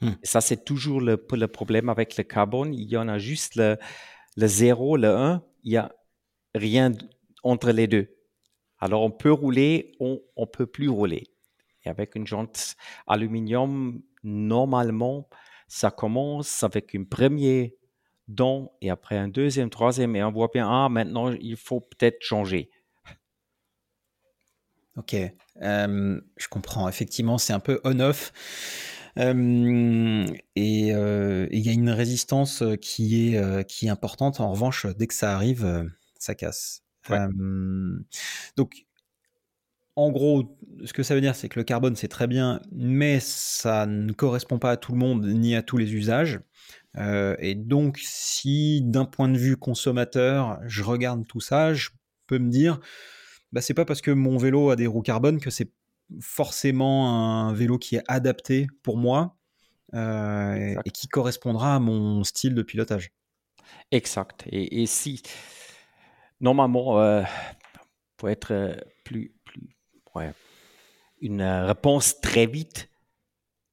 Hmm. ça, c'est toujours le, le, problème avec le carbone. Il y en a juste le, le 0, le 1. Il n'y a rien entre les deux. Alors, on peut rouler, on ne peut plus rouler. Et avec une jante aluminium, normalement, ça commence avec une première dent et après un deuxième, troisième, et on voit bien, ah, maintenant, il faut peut-être changer. Ok, euh, je comprends. Effectivement, c'est un peu on-off. Euh, et euh, il y a une résistance qui est, qui est importante. En revanche, dès que ça arrive, ça casse. Donc, en gros, ce que ça veut dire, c'est que le carbone, c'est très bien, mais ça ne correspond pas à tout le monde ni à tous les usages. et donc, si d'un point de vue consommateur, je regarde tout ça, je peux me dire, bah, c'est pas parce que mon vélo a des roues carbone que c'est forcément un vélo qui est adapté pour moi euh, et qui correspondra à mon style de pilotage. Exact. Et, si, normalement, euh, pour être euh, plus, plus une réponse très vite,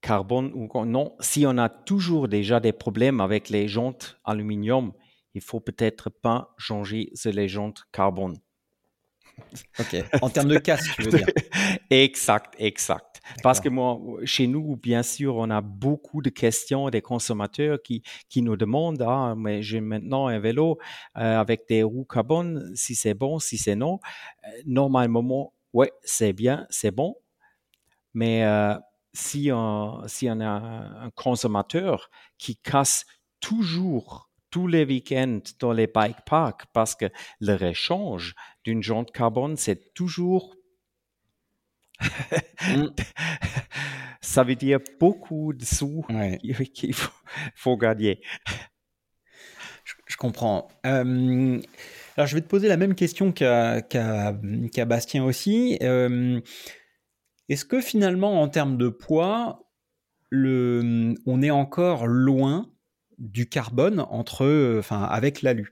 carbone ou non, si on a toujours déjà des problèmes avec les jantes aluminium, il faut peut-être pas changer les jantes carbone. Ok. En termes de casque, tu veux dire Exact, exact. Parce que moi, chez nous, bien sûr, on a beaucoup de questions des consommateurs qui, qui nous demandent Ah, mais j'ai maintenant un vélo euh, avec des roues carbone, si c'est bon, si c'est non. Euh, normalement, ouais, c'est bien, c'est bon. Mais euh, si, on, si on a un consommateur qui casse toujours tous les week-ends dans les bike parks parce que le réchange d'une jante carbone, c'est toujours. Mm. Ça veut dire beaucoup de sous qu'il faut, gagner. Je, comprends. Euh, alors, je vais te poser la même question qu'à Bastien aussi. Euh, est-ce que finalement, en termes de poids, le, on est encore loin du carbone entre, enfin, avec l'alu?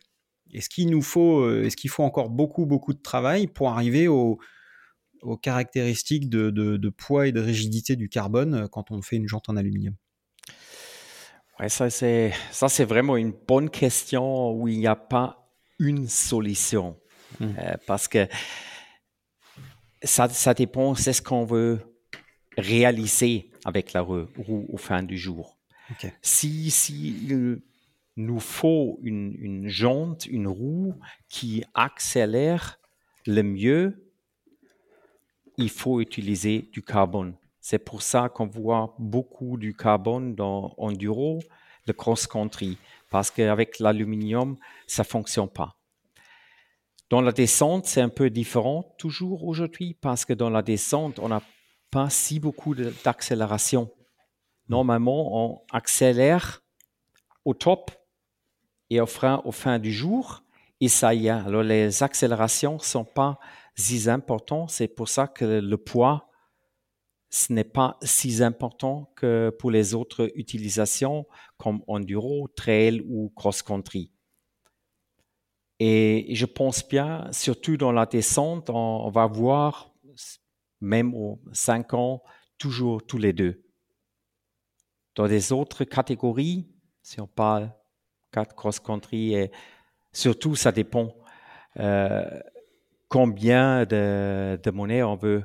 Est-ce qu'il nous faut, euh, est-ce qu'il faut encore beaucoup, beaucoup de travail pour arriver aux, caractéristiques de, poids et de rigidité du carbone euh, quand on fait une jante en aluminium Ouais, ça c'est ça c'est vraiment une bonne question où il n'y a pas une solution mmh. parce que ça, ça dépend, c'est ce qu'on veut réaliser avec la roue au fin du jour. Si, si il nous faut une, une, jante, une roue qui accélère le mieux, il faut utiliser du carbone. C'est pour ça qu'on voit beaucoup du carbone dans enduro, le cross-country, parce qu'avec l'aluminium, ça fonctionne pas. Dans la descente, c'est un peu différent toujours aujourd'hui, parce que dans la descente, on n'a pas si beaucoup d'accélération normalement, on accélère au top et au frein au fin du jour. Et ça y est. Alors, les accélérations ne sont pas si importantes. C'est pour ça que le poids, ce n'est pas si important que pour les autres utilisations comme enduro, trail ou cross-country. Et je pense bien, surtout dans la descente, on, va voir, même aux 5 ans, toujours tous les deux. Dans les autres catégories, si on parle 4 cross-country, et surtout, ça dépend euh, combien de, monnaie on veut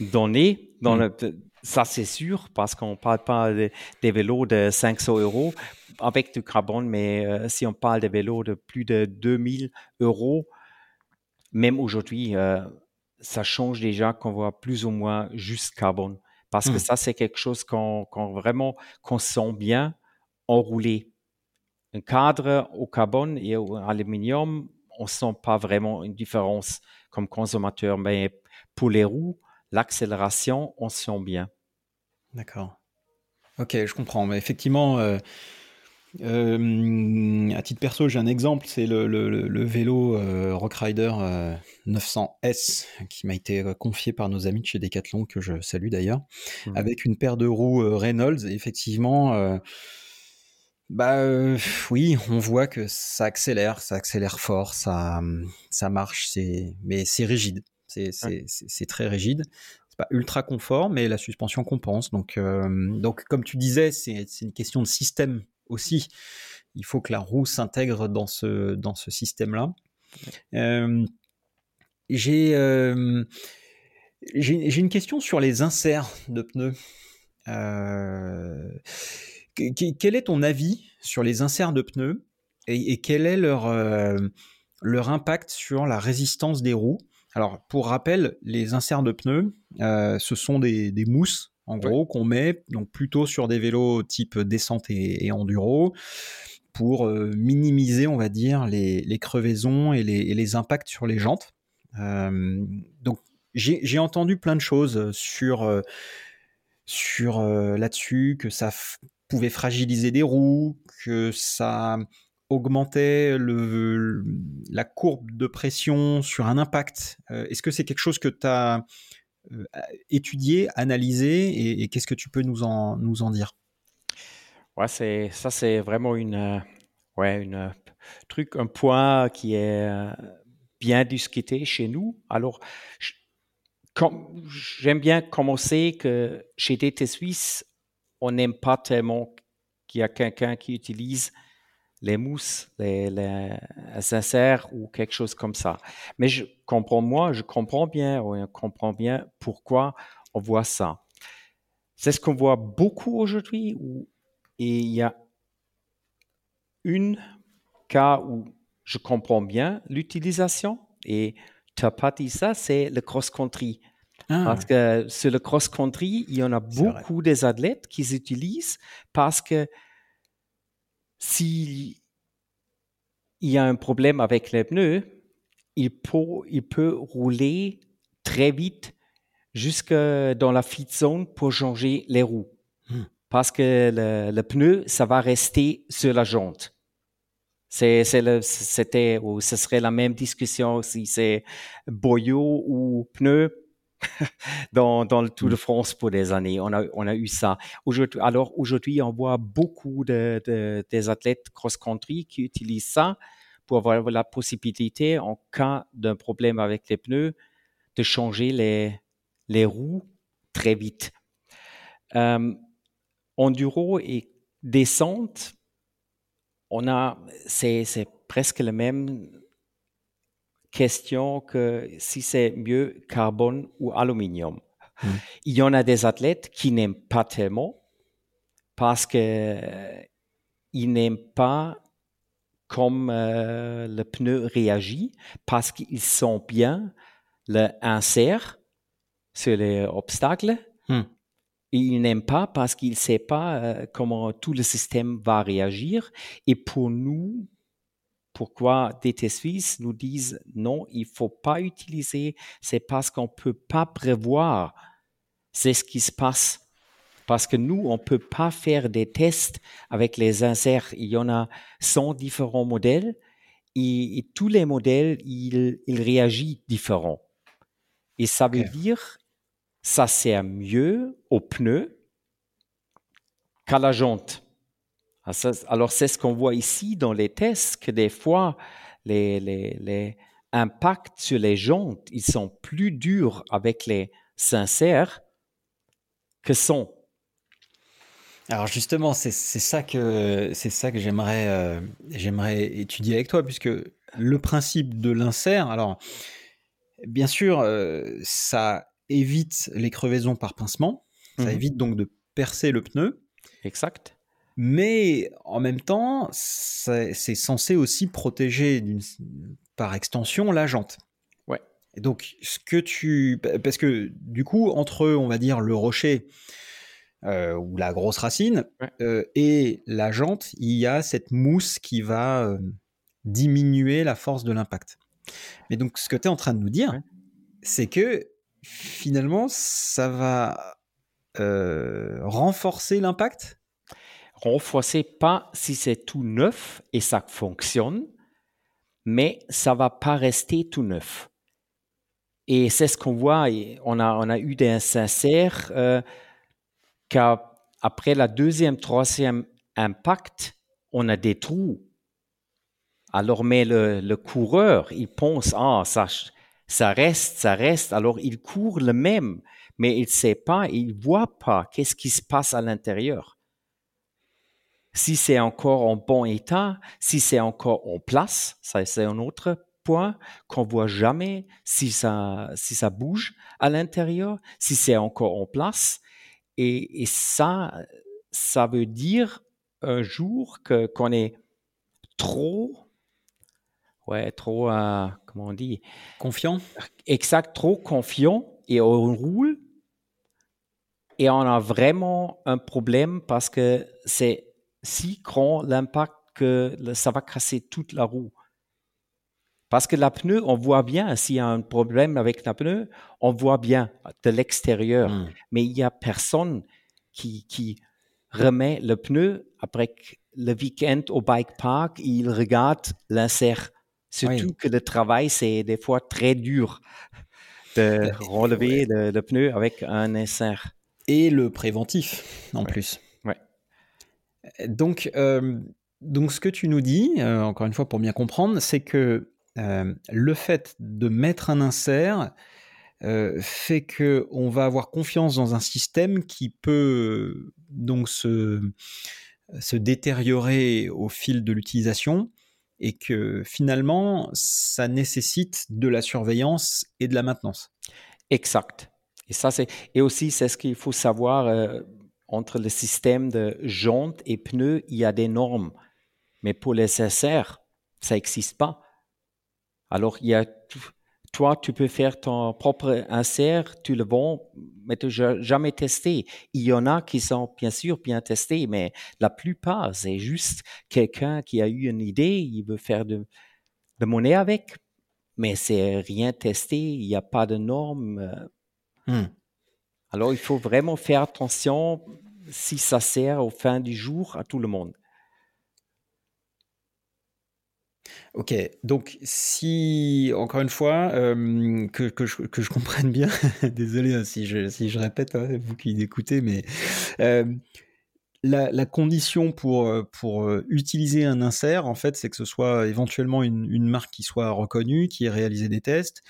donner. Dans mm. le, ça, c'est sûr, parce qu'on ne parle pas des vélos de 500 euros avec du carbone, mais euh, si on parle de vélos de plus de 2000 euros, même aujourd'hui, euh, ça change déjà qu'on voit plus ou moins juste carbone. Parce que mmh. ça, c'est quelque chose qu'on vraiment qu'on sent bien enroulé. Un cadre au carbone et au aluminium, on ne sent pas vraiment une différence comme consommateur. Mais pour les roues, l'accélération, on sent bien. D'accord. Ok, je comprends. Mais effectivement, euh, Euh, à titre perso, j'ai un exemple, c'est le, vélo euh, Rockrider 900S qui m'a été confié par nos amis de chez Decathlon, que je salue d'ailleurs, mmh. avec une paire de roues Reynolds. Et effectivement, bah oui, on voit que ça accélère, ça accélère fort, ça, ça marche, mais c'est rigide. C'est très rigide pas ultra confort, mais la suspension compense. Donc, euh, donc comme tu disais, c'est une question de système aussi. Il faut que la roue s'intègre dans ce, dans ce système-là. Euh, euh, j'ai une question sur les inserts de pneus. Quel est ton avis sur les inserts de pneus et, et quel est leur, leur impact sur la résistance des roues? Alors, pour rappel, les inserts de pneus, euh, ce sont des, mousses, en gros, qu'on met donc plutôt sur des vélos type descente et, enduro pour euh, minimiser, on va dire, les, crevaisons et les, impacts sur les jantes. Euh, donc, j'ai entendu plein de choses sur, sur là-dessus, que ça pouvait fragiliser des roues, que ça augmentait la courbe de pression sur un impact. Euh, est-ce que c'est quelque chose que tu as euh, étudié, analysé et, qu'est-ce que tu peux nous en, nous en dire? Ouais, c'est, ça c'est vraiment une, euh, ouais, une truc, un point qui est bien discuté chez nous. Alors, j'aime bien commencer que chez DT Suisse, on n'aime pas tellement qu'il y a quelqu'un qui utilise les mousses, les, les sincères ou quelque chose comme ça. Mais je comprends, moi, je comprends bien, on comprend bien pourquoi on voit ça. C'est ce qu'on voit beaucoup aujourd'hui et il y a un cas où je comprends bien l'utilisation et tu n'as pas dit ça, c'est le cross-country. Ah. Parce que sur le cross-country, il y en a beaucoup des athlètes qui utilisent parce que s'il y a un problème avec les pneus, il peut, il peut rouler très vite jusque dans la fit zone pour changer les roues. Hmm. Parce que le, pneu, ça va rester sur la jante. C'était, ou ce serait la même discussion si c'est boyau ou pneu dans, dans, le Tour de mm. France pour des années. On a, on a eu ça. Aujourd'hui, alors aujourd'hui, on voit beaucoup de, des athlètes cross-country qui utilisent ça pour avoir la possibilité, en cas d'un problème avec les pneus, de changer les, les roues très vite. Euh, enduro et descente, on a, c'est, c'est presque le même question que si c'est mieux carbone ou aluminium. Hmm. Il y en a des athlètes qui n'aiment pas tellement parce qu'ils euh, n'aiment pas comme euh, le pneu réagit, parce qu'ils sont bien l'insert sur les obstacles. Hmm. Et ils n'aiment pas parce qu'ils ne savent pas euh, comment tout le système va réagir. Et pour nous, pourquoi DT Suisse nous disent non, il faut pas utiliser, c'est parce qu'on peut pas prévoir c'est ce qui se passe. Parce que nous, on peut pas faire des tests avec les inserts. Il y en a 100 différents modèles et, tous les modèles, ils, ils réagissent différents. Et ça veut dire, ça sert mieux aux pneus qu'à la jante. Ah, alors, c'est ce qu'on voit ici dans les tests, que des fois, les, les, impacts sur les jantes, ils sont plus durs avec les sincères que sont. Alors justement, c'est ça que c'est ça que j'aimerais euh, j'aimerais étudier avec toi, puisque le principe de l'insert, alors bien sûr, euh, ça évite les crevaisons par pincement, ça mmh évite donc de percer le pneu. Exact. Mais en même temps, c'est censé aussi protéger par extension la jante. Ouais. Et donc, ce que tu. Parce que du coup, entre, on va dire, le rocher euh, ou la grosse racine euh, et la jante, il y a cette mousse qui va euh, diminuer la force de l'impact. Mais donc, ce que tu es en train de nous dire, c'est que finalement, ça va renforcer l'impact renforcer pas si c'est tout neuf et ça fonctionne, mais ça va pas rester tout neuf. Et c'est ce qu'on voit. On a, on a eu des sincères euh, qu'après la deuxième, troisième impact, on a des trous. Alors, mais le, coureur, il pense, ah, ça, ça reste, ça reste. Alors, il court le même, mais il ne sait pas, il ne voit pas qu'est-ce qui se passe à l'intérieur. Si c'est encore en bon état, si c'est encore en place, ça c'est un autre point qu'on voit jamais si ça, si ça bouge à l'intérieur, si c'est encore en place. Et, et, ça, ça veut dire un jour que, qu'on est trop, ouais, trop, euh, comment on dit? Confiant Exact, trop confiant et on roule. Et on a vraiment un problème parce que c'est si grand l'impact que ça va casser toute la roue. Parce que la pneu, on voit bien, s'il y a un problème avec la pneu, on voit bien de l'extérieur. Hmm. Mais il n'y a personne qui, qui remet le pneu après le week-end au bike park, il regarde l'insert. Surtout que le travail, c'est des fois très dur de euh, relever le, pneu avec un insert. Et le préventif, en plus. Ouais. Donc, euh, donc, ce que tu nous dis, euh, encore une fois pour bien comprendre, c'est que le fait de mettre un insert fait que on va avoir confiance dans un système qui peut donc se, se détériorer au fil de l'utilisation et que finalement, ça nécessite de la surveillance et de la maintenance. Exact. Et ça, c'est et aussi c'est ce qu'il faut savoir euh, entre le système de jantes et pneus, il y a des normes, mais pour les SSR, ça n'existe pas. Alors il y a toi, tu peux faire ton propre insert, tu le vends, mais tu n'as jamais testé. Il y en a qui sont bien sûr bien testés, mais la plupart, c'est juste quelqu'un qui a eu une idée, il veut faire de, de monnaie avec, mais c'est rien testé, il n'y a pas de normes. Euh. Hmm. Alors, il faut vraiment faire attention si ça sert au fin du jour à tout le monde. Ok, donc si, encore une fois, euh, que, que, je, que, je, comprenne bien, désolé hein, si, je, si je répète, hein, vous qui écoutez, mais euh, la, la, condition pour, pour utiliser un insert, en fait, c'est que ce soit éventuellement une, une, marque qui soit reconnue, qui ait réalisé des tests,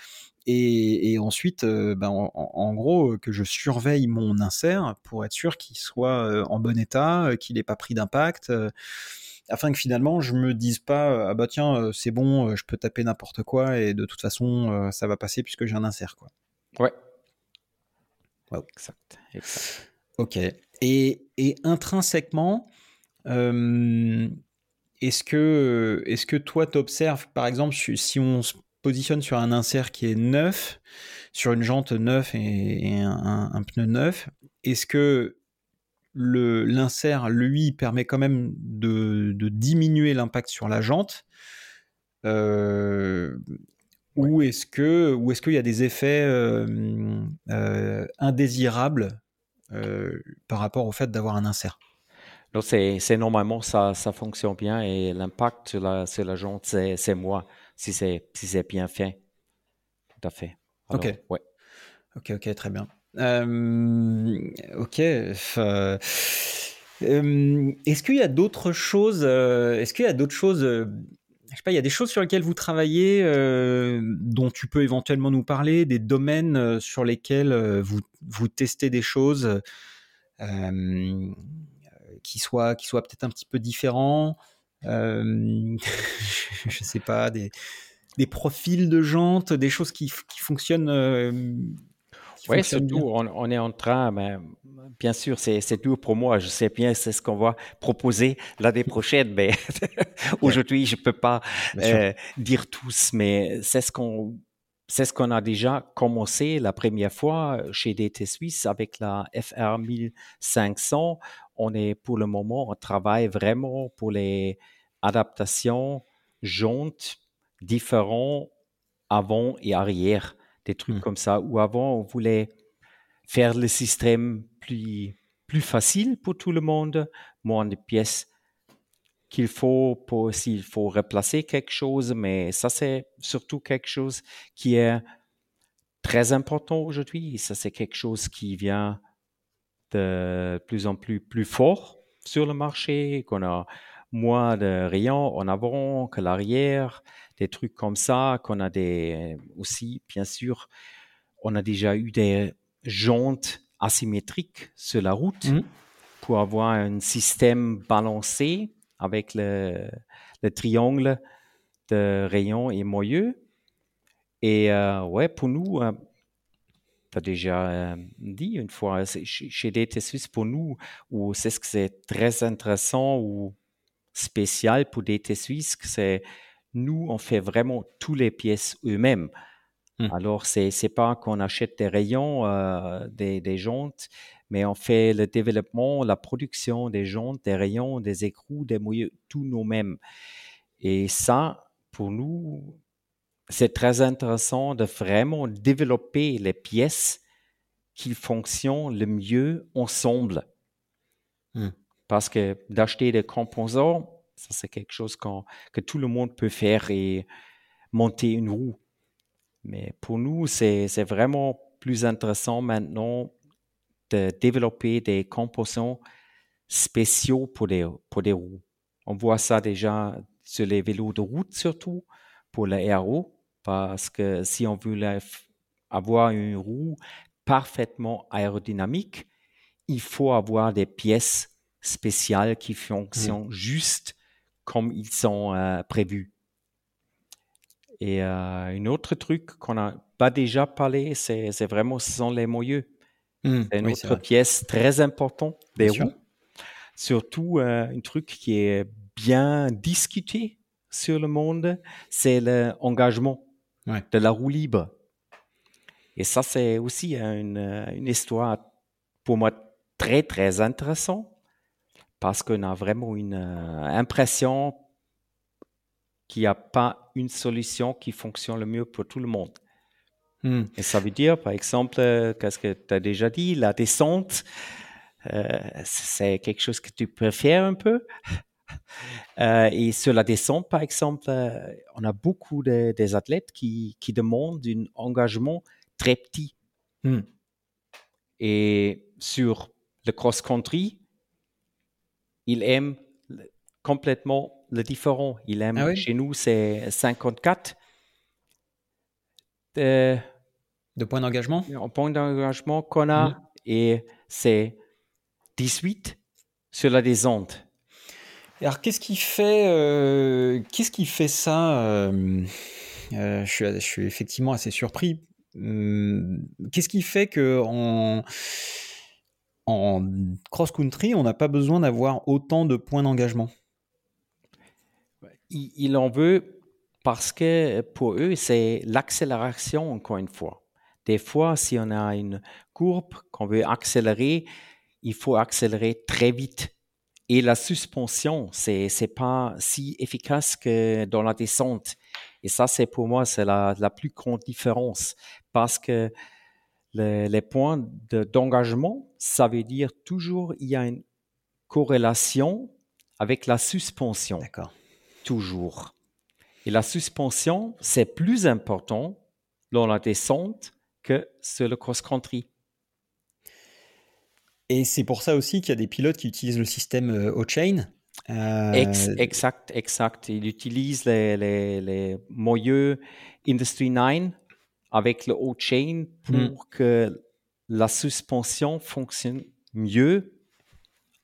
et, et ensuite, euh, ben, en, en, gros, que je surveille mon insert pour être sûr qu'il soit en bon état, qu'il n'ait pas pris d'impact afin que finalement je me dise pas euh, ah bah tiens euh, c'est bon euh, je peux taper n'importe quoi et de toute façon ça va passer puisque j'ai un insert quoi. Ouais. Exact, Ok. Et, et intrinsèquement, est-ce que, est que toi t'observes par exemple si on se positionne sur un insert qui est neuf, sur une jante neuve et, un, un, pneu neuf, est-ce que l'insert, lui, permet quand même de, diminuer l'impact sur la jante euh, Ou est-ce que est-ce qu'il y a des effets euh, euh, indésirables par rapport au fait d'avoir un insert? C'est normalement ça, ça fonctionne bien et l'impact sur la, sur la jante, c'est moi, si c'est si bien fait. Tout à fait. ok. Ouais. Ok, ok, très bien. Euh, ok. Euh, est-ce qu'il y a d'autres choses euh, Est-ce qu'il y a d'autres choses je sais pas, il y a des choses sur lesquelles vous travaillez, dont tu peux éventuellement nous parler, des domaines sur lesquels vous, vous testez des choses qui soient, qui soient peut-être un petit peu différents. je sais pas, des, des profils de jantes, des choses qui, qui fonctionnent oui, surtout, on, on, est en train, mais bien sûr, c'est dur pour moi. Je sais bien, c'est ce qu'on va proposer l'année prochaine, mais aujourd'hui, je ne peux pas euh, dire tous, mais c'est ce qu'on c'est ce qu'on a déjà commencé la première fois chez DT Suisse avec la FR 1500. On est pour le moment, on travaille vraiment pour les adaptations jantes différents avant et arrière des trucs mmh. comme ça. Ou avant, on voulait faire le système plus, plus facile pour tout le monde, moins de pièces qu'il faut pour s'il faut replacer quelque chose, mais ça c'est surtout quelque chose qui est très important aujourd'hui. Ça c'est quelque chose qui vient de plus en plus plus fort sur le marché, qu'on a moins de rayons en avant que l'arrière, des trucs comme ça, qu'on a des aussi, bien sûr, on a déjà eu des jantes asymétriques sur la route mmh. pour avoir un système balancé avec le, triangle de rayons et moyeux. Et euh, ouais, pour nous, euh, tu as déjà euh, dit une fois, chez DT Suisse, pour nous, où c'est ce que c'est très intéressant ou spécial pour DT Suisse, c'est nous, on fait vraiment toutes les pièces eux-mêmes. Mmh. Alors, c'est n'est pas qu'on achète des rayons, des, des, jantes, mais on fait le développement, la production des jantes, des rayons, des écrous, des mouilleux, tout nous-mêmes. Et ça, pour nous, c'est très intéressant de vraiment développer les pièces qui fonctionnent le mieux ensemble. Hmm. Parce que d'acheter des composants, ça c'est quelque chose que tout le monde peut faire et monter une roue. Mais pour nous, c'est vraiment plus intéressant maintenant de développer des composants spéciaux pour des, pour des roues. On voit ça déjà sur les vélos de route surtout, pour les RO, parce que si on veut avoir une roue parfaitement aérodynamique, il faut avoir des pièces spéciales qui fonctionnent juste comme ils sont euh, prévus. Et euh, un autre truc qu'on n'a pas déjà parlé, c'est vraiment, ce sont les moyeux. Mmh, c'est une autre pièce très importante des roues. Surtout, euh, un truc qui est bien discuté sur le monde, c'est l'engagement de la roue libre. Et ça, c'est aussi une, une, histoire pour moi très, très intéressante parce qu'on a vraiment une euh, impression qu'il n'y a pas une solution qui fonctionne le mieux pour tout le monde. Hmm. Et ça veut dire, par exemple, euh, qu'est-ce que tu as déjà dit, la descente, euh, c'est quelque chose que tu préfères un peu. Euh, et sur la descente, par exemple, on a beaucoup de, des athlètes qui, qui, demandent un engagement très petit. Hmm. Et sur le cross-country, ils aiment complètement le différent. Ils aiment, ah chez nous, c'est 54. De points d'engagement? En point d'engagement qu'on a, mmh. et c'est 18 sur la descente. Alors, qu'est-ce qui fait, euh, qu'est-ce qui fait ça euh, euh, je, suis, je, suis, effectivement assez surpris. Mmh, qu'est-ce qui fait que en, en cross-country, on n'a pas besoin d'avoir autant de points d'engagement il, en veut parce que pour eux, c'est l'accélération, encore une fois. Des fois, si on a une courbe qu'on veut accélérer, il faut accélérer très vite. Et la suspension, c'est n'est pas si efficace que dans la descente. Et ça, c'est pour moi, c'est la, la, plus grande différence. Parce que les points d'engagement, ça veut dire toujours il y a une corrélation avec la suspension. D'accord. Toujours. Et la suspension, c'est plus important dans la descente que sur le cross-country. Et c'est pour ça aussi qu'il y a des pilotes qui utilisent le système O-Chain. Euh, euh, exact, exact. Ils utilisent les, les, les moyeux Industry 9 avec le O-Chain pour hmm. que la suspension fonctionne mieux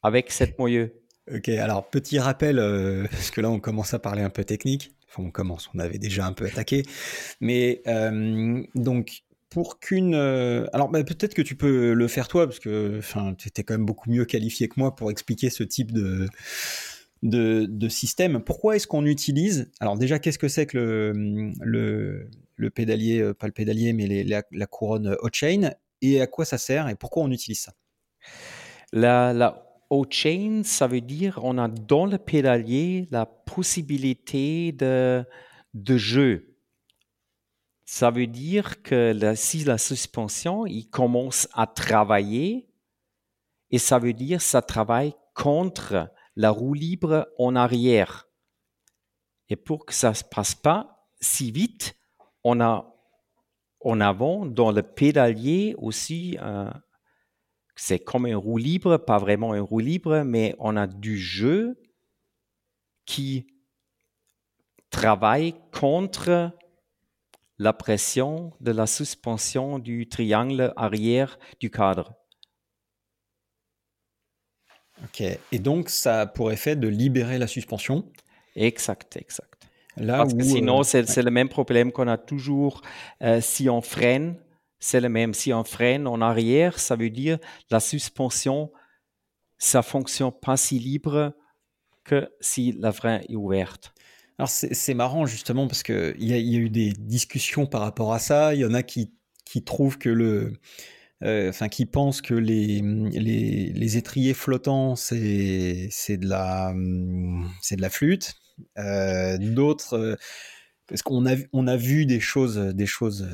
avec cette moyeu. Ok, alors petit rappel, euh, parce que là on commence à parler un peu technique. Enfin, on commence, on avait déjà un peu attaqué. Mais donc, pour qu'une. Euh, alors, bah, peut-être que tu peux le faire toi, parce que tu étais quand même beaucoup mieux qualifié que moi pour expliquer ce type de, de, système. Pourquoi est-ce qu'on utilise. Alors, déjà, qu'est-ce que c'est que le, le, pédalier, euh, pas le pédalier, mais la, couronne hot-chain Et à quoi ça sert Et pourquoi on utilise ça? La, la hot-chain, ça veut dire on a dans le pédalier la possibilité de, de jeu ça veut dire que si la suspension il commence à travailler, et ça veut dire ça travaille contre la roue libre en arrière. Et pour que ça ne se passe pas si vite, on a en avant dans le pédalier aussi, euh, c'est comme un roue libre, pas vraiment un roue libre, mais on a du jeu qui travaille contre la pression de la suspension du triangle arrière du cadre. Ok, et donc ça a pour effet de libérer la suspension Exact, exact. Là Parce que sinon, euh, c'est le même problème qu'on a toujours euh, si on freine. C'est le même. Si on freine en arrière, ça veut dire la suspension, ça fonctionne pas si libre que si la frein est ouverte. Alors c'est marrant justement parce qu'il y, a, y a eu des discussions par rapport à ça. Il y en a qui, qui trouvent que le, enfin qui pensent que les, les, les étriers flottants c'est c'est de la c'est de la flûte. Euh, d'autres euh, parce qu'on a on a vu des choses des choses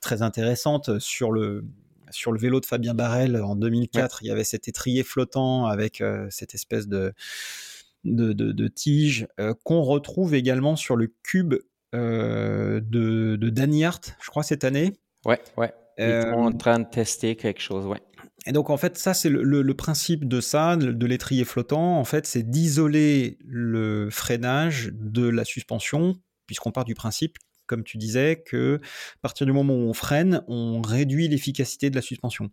très intéressantes sur le sur le vélo de Fabien Barrel en 2004. Il y avait cet étrier flottant avec cette espèce de de, de, tige qu'on retrouve également sur le cube de, de Danny Hart, je crois cette année. Ouais, ouais. Ils sont en train de tester quelque chose, ouais. Et donc en fait, ça c'est le, principe de ça, de, l'étrier flottant. En fait, c'est d'isoler le freinage de la suspension, puisqu'on part du principe, comme tu disais, que à partir du moment où on freine, on réduit l'efficacité de la suspension.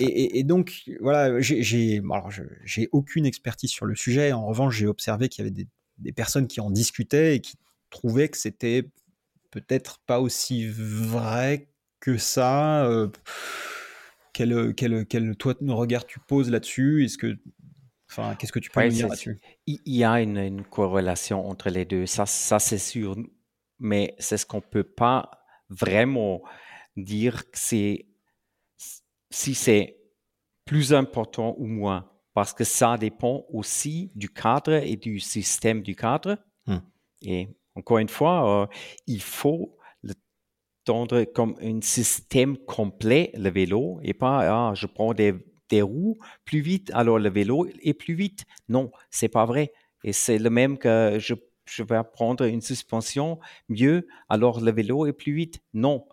Et, donc voilà, j'ai aucune expertise sur le sujet. En revanche, j'ai observé qu'il y avait des, des personnes qui en discutaient et qui trouvaient que c'était peut-être pas aussi vrai que ça euh, quel, quel, quel, toi, regard tu poses là-dessus? Est-ce que, enfin, qu'est-ce que tu peux dire là-dessus? Il y a une, corrélation entre les deux, ça, ça c'est sûr, mais c'est ce qu'on peut pas vraiment dire que c'est si c'est plus important ou moins, parce que ça dépend aussi du cadre et du système du cadre. Hum. Et encore une fois, euh, il faut comme un système complet, le vélo, et pas, ah, je prends des, des, roues plus vite, alors le vélo est plus vite. Non, c'est pas vrai. Et c'est le même que je, je vais prendre une suspension mieux, alors le vélo est plus vite. Non.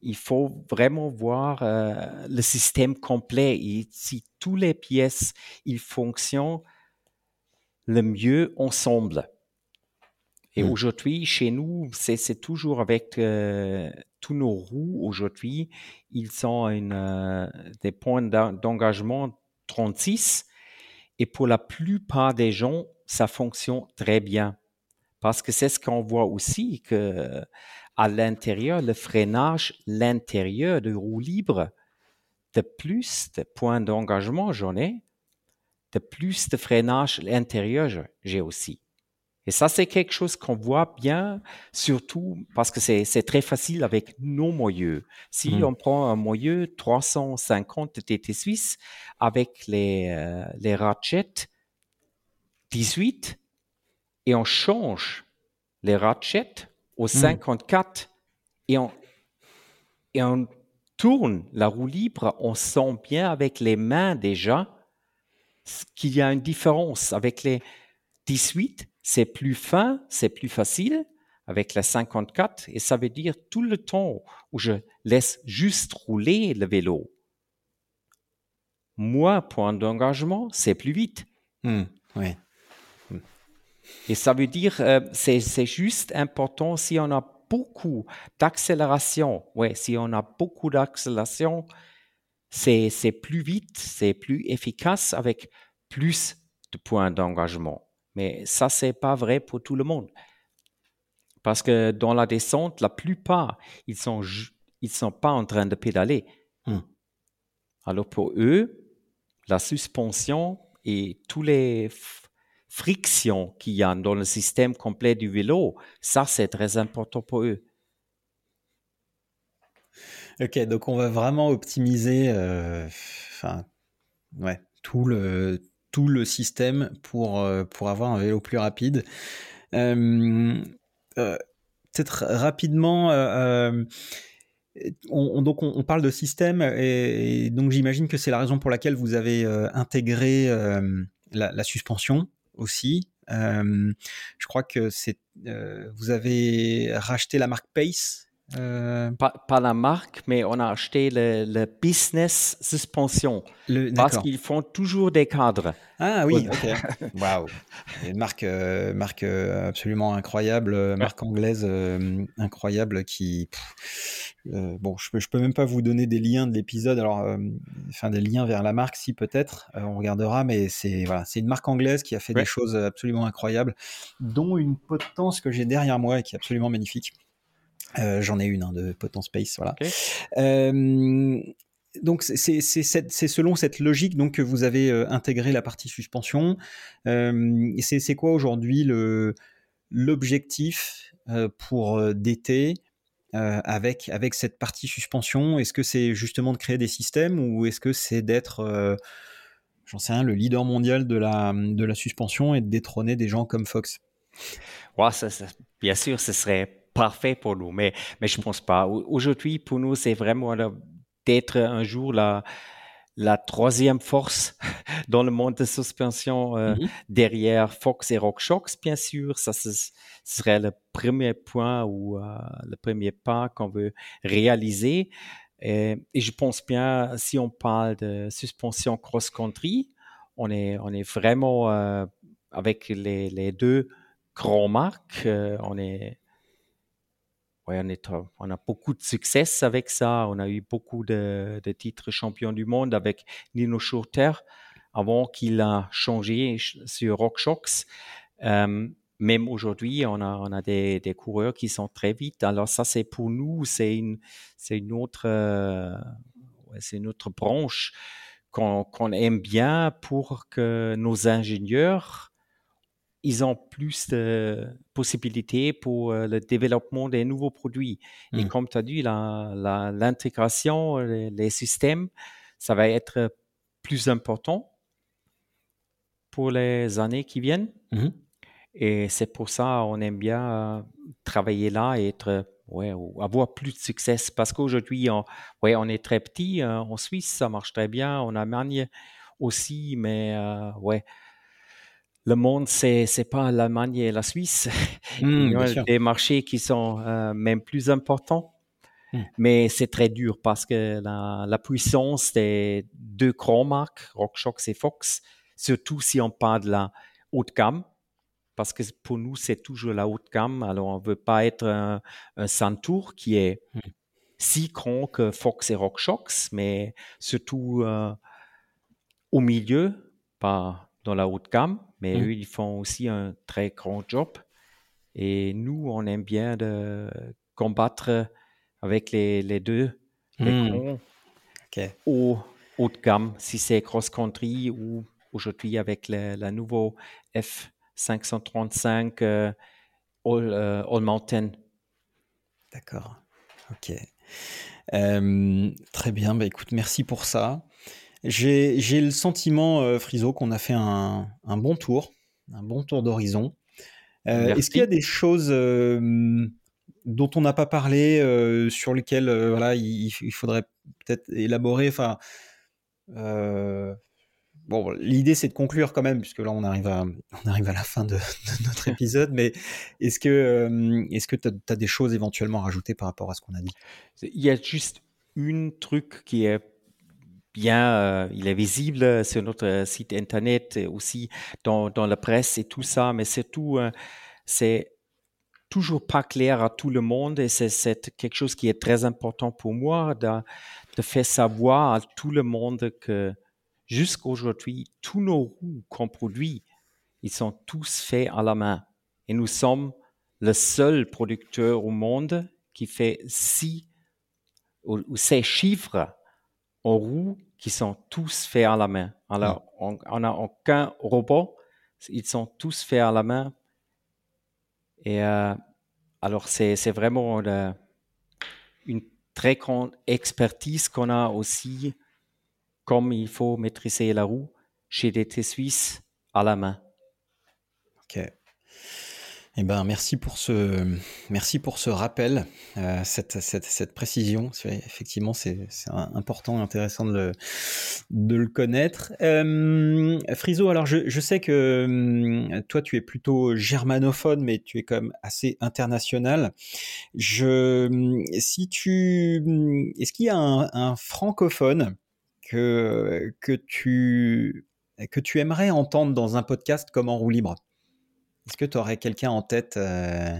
Il faut vraiment voir euh, le système complet et si toutes les pièces ils fonctionnent le mieux ensemble. Et mmh. aujourd'hui, chez nous, c'est toujours avec euh, tous nos roues aujourd'hui, ils ont une, euh, des points d'engagement 36. Et pour la plupart des gens, ça fonctionne très bien. Parce que c'est ce qu'on voit aussi, que à l'intérieur, le freinage, l'intérieur de roue libre, de plus de points d'engagement j'en ai, de plus de freinage intérieur j'ai aussi. Et ça, c'est quelque chose qu'on voit bien, surtout parce que c'est très facile avec nos moyeux. Si mmh. on prend un moyeu 350 TT Suisse avec les, euh, les ratchets 18 et on change les ratchets au 54 mmh. et, on, et on tourne la roue libre, on sent bien avec les mains déjà qu'il y a une différence avec les 18 c'est plus fin, c'est plus facile avec la 54 et ça veut dire tout le temps où je laisse juste rouler le vélo. Moi, point d'engagement, c'est plus vite. Hmm, oui. Hmm. Et ça veut dire, euh, c'est juste important si on a beaucoup d'accélération. Ouais, si on a beaucoup d'accélération, c'est plus vite, c'est plus efficace avec plus de points d'engagement. Mais ça, c'est pas vrai pour tout le monde. Parce que dans la descente, la plupart, ils sont, ils sont pas en train de pédaler. Hmm. Alors pour eux, la suspension et toutes les frictions qu'il y a dans le système complet du vélo, ça, c'est très important pour eux. Ok, donc on va vraiment optimiser euh, ouais, tout le, tout le système pour, euh, pour avoir un vélo plus rapide. Euh, euh, peut-être rapidement, on, donc on, parle de système et, donc j'imagine que c'est la raison pour laquelle vous avez intégré la, suspension aussi. je crois que c'est vous avez racheté la marque Pace euh, pas, la marque, mais on a acheté le, business suspension. parce qu'ils font toujours des cadres. Ah oui, ok. Waouh. Une marque, euh, marque euh, absolument incroyable, marque anglaise incroyable qui. bon, je peux, je peux même pas vous donner des liens de l'épisode, alors, enfin des liens vers la marque, si peut-être, on regardera, mais c'est voilà, c'est une marque anglaise qui a fait des choses absolument incroyables, dont une potence que j'ai derrière moi et qui est absolument magnifique. Euh, j'en ai une hein, de Potence Space, voilà. Euh, donc c'est selon cette logique donc que vous avez euh, intégré la partie suspension. c'est quoi aujourd'hui l'objectif pour DT avec avec cette partie suspension? Est-ce que c'est justement de créer des systèmes ou est-ce que c'est d'être j'en sais rien le leader mondial de la de la suspension et de détrôner des gens comme Fox? Ouais, ça, bien sûr, ce serait parfait pour nous, mais, mais je ne pense pas. Aujourd'hui, pour nous, c'est vraiment d'être un jour la, la troisième force dans le monde de suspension euh, mm-hmm. derrière Fox et RockShox, bien sûr. Ça, ce serait le premier point ou euh, le premier pas qu'on veut réaliser. Et, je pense bien, si on parle de suspension cross-country, on est, on est vraiment euh, avec les, les, deux grands marques, on est Ouais, on, on, a beaucoup de succès avec ça. On a eu beaucoup de, titres champions du monde avec Nino Schurter avant qu'il a changé sur RockShox. Euh, même aujourd'hui, on a, des, coureurs qui sont très vite. Alors ça, c'est pour nous, c'est une, euh, c'est une autre branche qu'on aime bien pour que nos ingénieurs ils ont plus de possibilités pour euh, le développement des nouveaux produits. Et mmh. comme tu as dit, l'intégration, les, systèmes, ça va être plus important pour les années qui viennent. Mmh. Et c'est pour ça qu'on aime bien euh, travailler là et être, ouais, avoir plus de succès. Parce qu'aujourd'hui, on, ouais, on est très petit. Euh, en Suisse, ça marche très bien. En Allemagne aussi, mais ouais le monde, c'est n'est pas l'Allemagne et la Suisse. Mmh, Il y a des marchés qui sont euh, même plus importants. Mmh. Mais c'est très dur parce que la, puissance des deux grands marques, RockShox et Fox, surtout si on parle de la haute gamme, parce que pour nous, c'est toujours la haute gamme. Alors, on ne veut pas être un, un Santour qui est mmh. si grand que Fox et RockShox, mais surtout euh, au milieu, pas dans la haute gamme mais mmh. eux, ils font aussi un très grand job. Et nous, on aime bien de combattre avec les, les deux, les mmh. au haut de gamme, si c'est cross-country ou aujourd'hui avec la nouveau F535 euh, All, euh, All, Mountain. D'accord. Ok. très bien. Bah, écoute, merci pour ça. J'ai le sentiment, euh, Friso, qu'on a fait un, bon tour, un bon tour d'horizon. Euh, est-ce qu'il y a des choses euh, dont on n'a pas parlé, sur lesquelles voilà, il, faudrait peut-être élaborer? Enfin, bon, l'idée c'est de conclure quand même, puisque là on arrive à, on arrive à la fin de, notre épisode, mais est-ce que est-ce que tu as, des choses éventuellement à rajouter par rapport à ce qu'on a dit? Il y a juste une truc qui est bien, euh, il est visible sur notre site internet aussi dans, dans la presse et tout ça, mais surtout, euh, c'est toujours pas clair à tout le monde et c'est quelque chose qui est très important pour moi de, de faire savoir à tout le monde que jusqu'aujourd'hui, tous nos roues qu'on produit, ils sont tous faits à la main. Et nous sommes le seul producteur au monde qui fait ou, ou ces chiffres en roues qui sont tous faits à la main. Alors, mm. on n'a aucun robot, ils sont tous faits à la main. Et euh, alors, c'est vraiment une très grande expertise qu'on a aussi, comme il faut maîtriser la roue chez DT Suisse à la main. Eh ben, merci pour ce, merci pour ce rappel, euh, cette, cette, cette, précision. Effectivement, c'est important et intéressant de le, de le connaître. Euh, Friso, alors je, je, sais que hum, toi, tu es plutôt germanophone, mais tu es quand même assez international. Je, si tu, est-ce qu'il y a un, un francophone que, que tu, que tu aimerais entendre dans un podcast comme En roue libre? Est-ce que tu aurais quelqu'un en tête euh?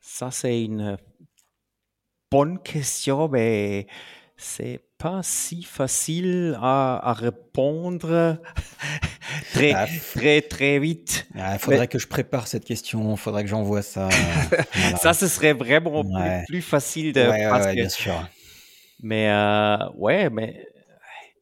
Ça, c'est une bonne question, mais c'est pas si facile à, répondre très, ah, très, très vite. Il ah, faudrait que je prépare cette question, il faudrait que j'envoie ça. Ça, ce serait vraiment plus, facile de. Ouais, bien sûr. Mais euh, ouais, mais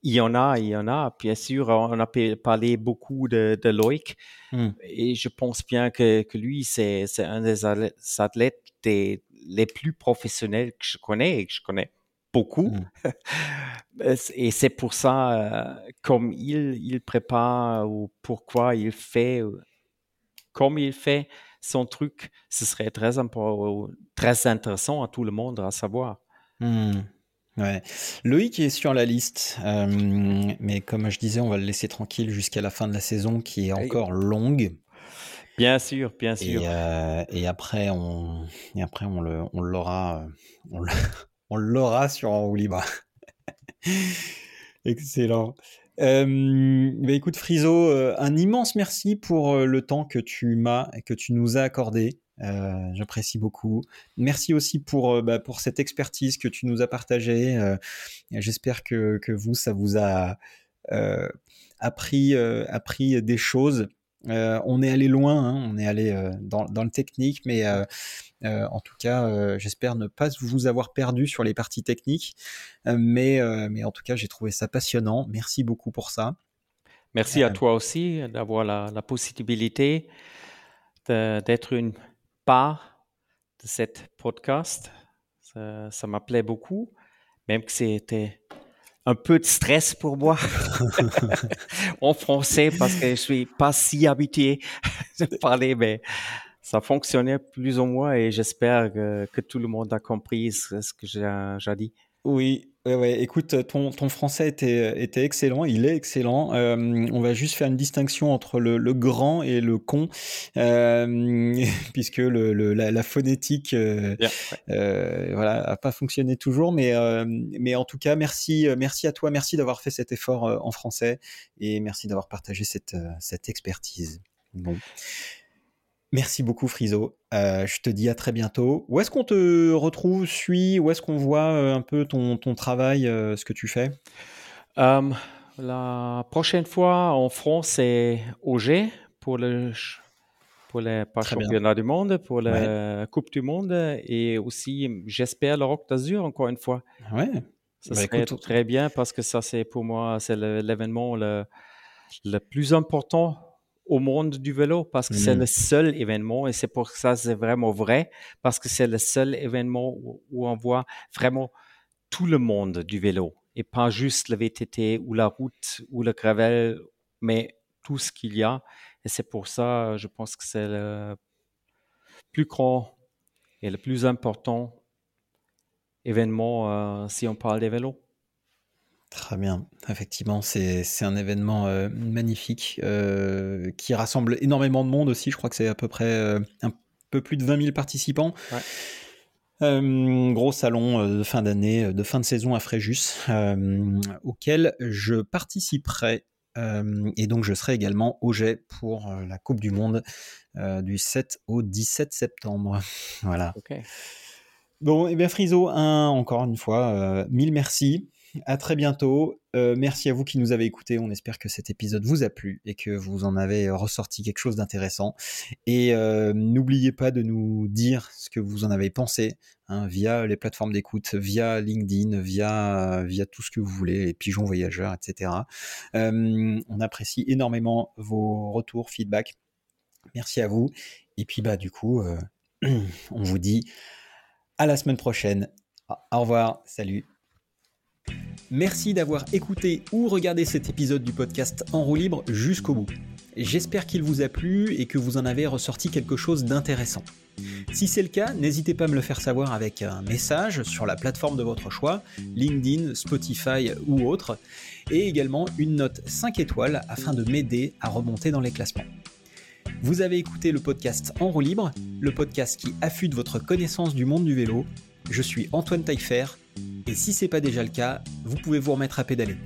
il y en a, il y en a. Bien sûr, on a parlé beaucoup de, de Loïc hmm. et je pense bien que, que lui, c'est un des athlètes les plus professionnels que je connais et que je connais beaucoup. Hmm. et c'est pour ça, euh, comme il, il prépare ou pourquoi il fait, comme il fait son truc, ce serait très, très intéressant à tout le monde à savoir. Hmm. Ouais. Loïc est sur la liste, euh, mais comme je disais, on va le laisser tranquille jusqu'à la fin de la saison qui est encore longue. Bien sûr, bien sûr. Et, euh, et après, on, et après, on le, on l'aura, on l'aura sur en libre. Excellent. Euh, bah écoute Friso, euh, un immense merci pour le temps que tu m'as que tu nous as accordé. Euh, j'apprécie beaucoup. Merci aussi pour, euh, bah, pour cette expertise que tu nous as partagée. Euh, j'espère que, que, vous, ça vous a appris, appris des choses. on est allé loin, hein, on est allé dans, dans, le technique, mais en tout cas, j'espère ne pas vous avoir perdu sur les parties techniques. mais, mais en tout cas, j'ai trouvé ça passionnant. Merci beaucoup pour ça. Merci à toi aussi d'avoir la, la possibilité d'être une part de cette podcast. Ça, ça m'appelait beaucoup, même que c'était un peu de stress pour moi en français parce que je suis pas si habitué de parler, mais ça fonctionnait plus ou moins et j'espère que, que, tout le monde a compris ce que j'ai dit. Oui, Ouais, ouais, écoute, ton, ton français était, était excellent, il est excellent. Euh, on va juste faire une distinction entre le, le grand et le con, euh, puisque le, le la, la, phonétique euh, euh, voilà, a pas fonctionné toujours, mais, euh, mais en tout cas, merci, merci à toi, merci d'avoir fait cet effort en français et merci d'avoir partagé cette, cette expertise. Bon. Merci beaucoup Friso. Euh, je te dis à très bientôt. Où est-ce qu'on te retrouve, suit? Où est-ce qu'on voit euh, un peu ton, ton travail, euh, ce que tu fais? La prochaine fois en France, c'est OG pour le pour les championnats du monde, pour la Coupe du monde et aussi, j'espère, le Rock d'Azur encore une fois. Ouais. Ça bah, serait très bien parce que ça, c'est pour moi, c'est l'événement le, le plus important au monde du vélo parce que c'est mm. le seul événement et c'est pour ça c'est vraiment vrai parce que c'est le seul événement où, on voit vraiment tout le monde du vélo et pas juste le VTT ou la route ou le gravel mais tout ce qu'il y a et c'est pour ça je pense que c'est le plus grand et le plus important événement euh, si on parle des vélos. Très bien. Effectivement, c'est un événement euh, magnifique euh, qui rassemble énormément de monde aussi. Je crois que c'est à peu près euh, un peu plus de 20 000 participants. gros salon de fin d'année, de fin de saison à Fréjus, auquel je participerai. et donc je serai également au jet pour la Coupe du Monde du 7 au 17 septembre. voilà. Bon, et eh bien Friso, encore une fois, mille merci. À très bientôt. Euh, merci à vous qui nous avez écoutés. On espère que cet épisode vous a plu et que vous en avez ressorti quelque chose d'intéressant. Et euh, n'oubliez pas de nous dire ce que vous en avez pensé hein, via les plateformes d'écoute, via LinkedIn, via, via tout ce que vous voulez, les pigeons voyageurs, etc. Euh, on apprécie énormément vos retours, feedback. Merci à vous. Et puis bah du coup, on vous dit à la semaine prochaine. Au revoir. Salut. Merci d'avoir écouté ou regardé cet épisode du podcast En roue libre jusqu'au bout. J'espère qu'il vous a plu et que vous en avez ressorti quelque chose d'intéressant. Si c'est le cas, n'hésitez pas à me le faire savoir avec un message sur la plateforme de votre choix, LinkedIn, Spotify ou autre, et également une note 5 étoiles afin de m'aider à remonter dans les classements. Vous avez écouté le podcast En roue libre, le podcast qui affûte votre connaissance du monde du vélo. Je suis Antoine Taillefer, et si c'est pas déjà le cas, vous pouvez vous remettre à pédaler.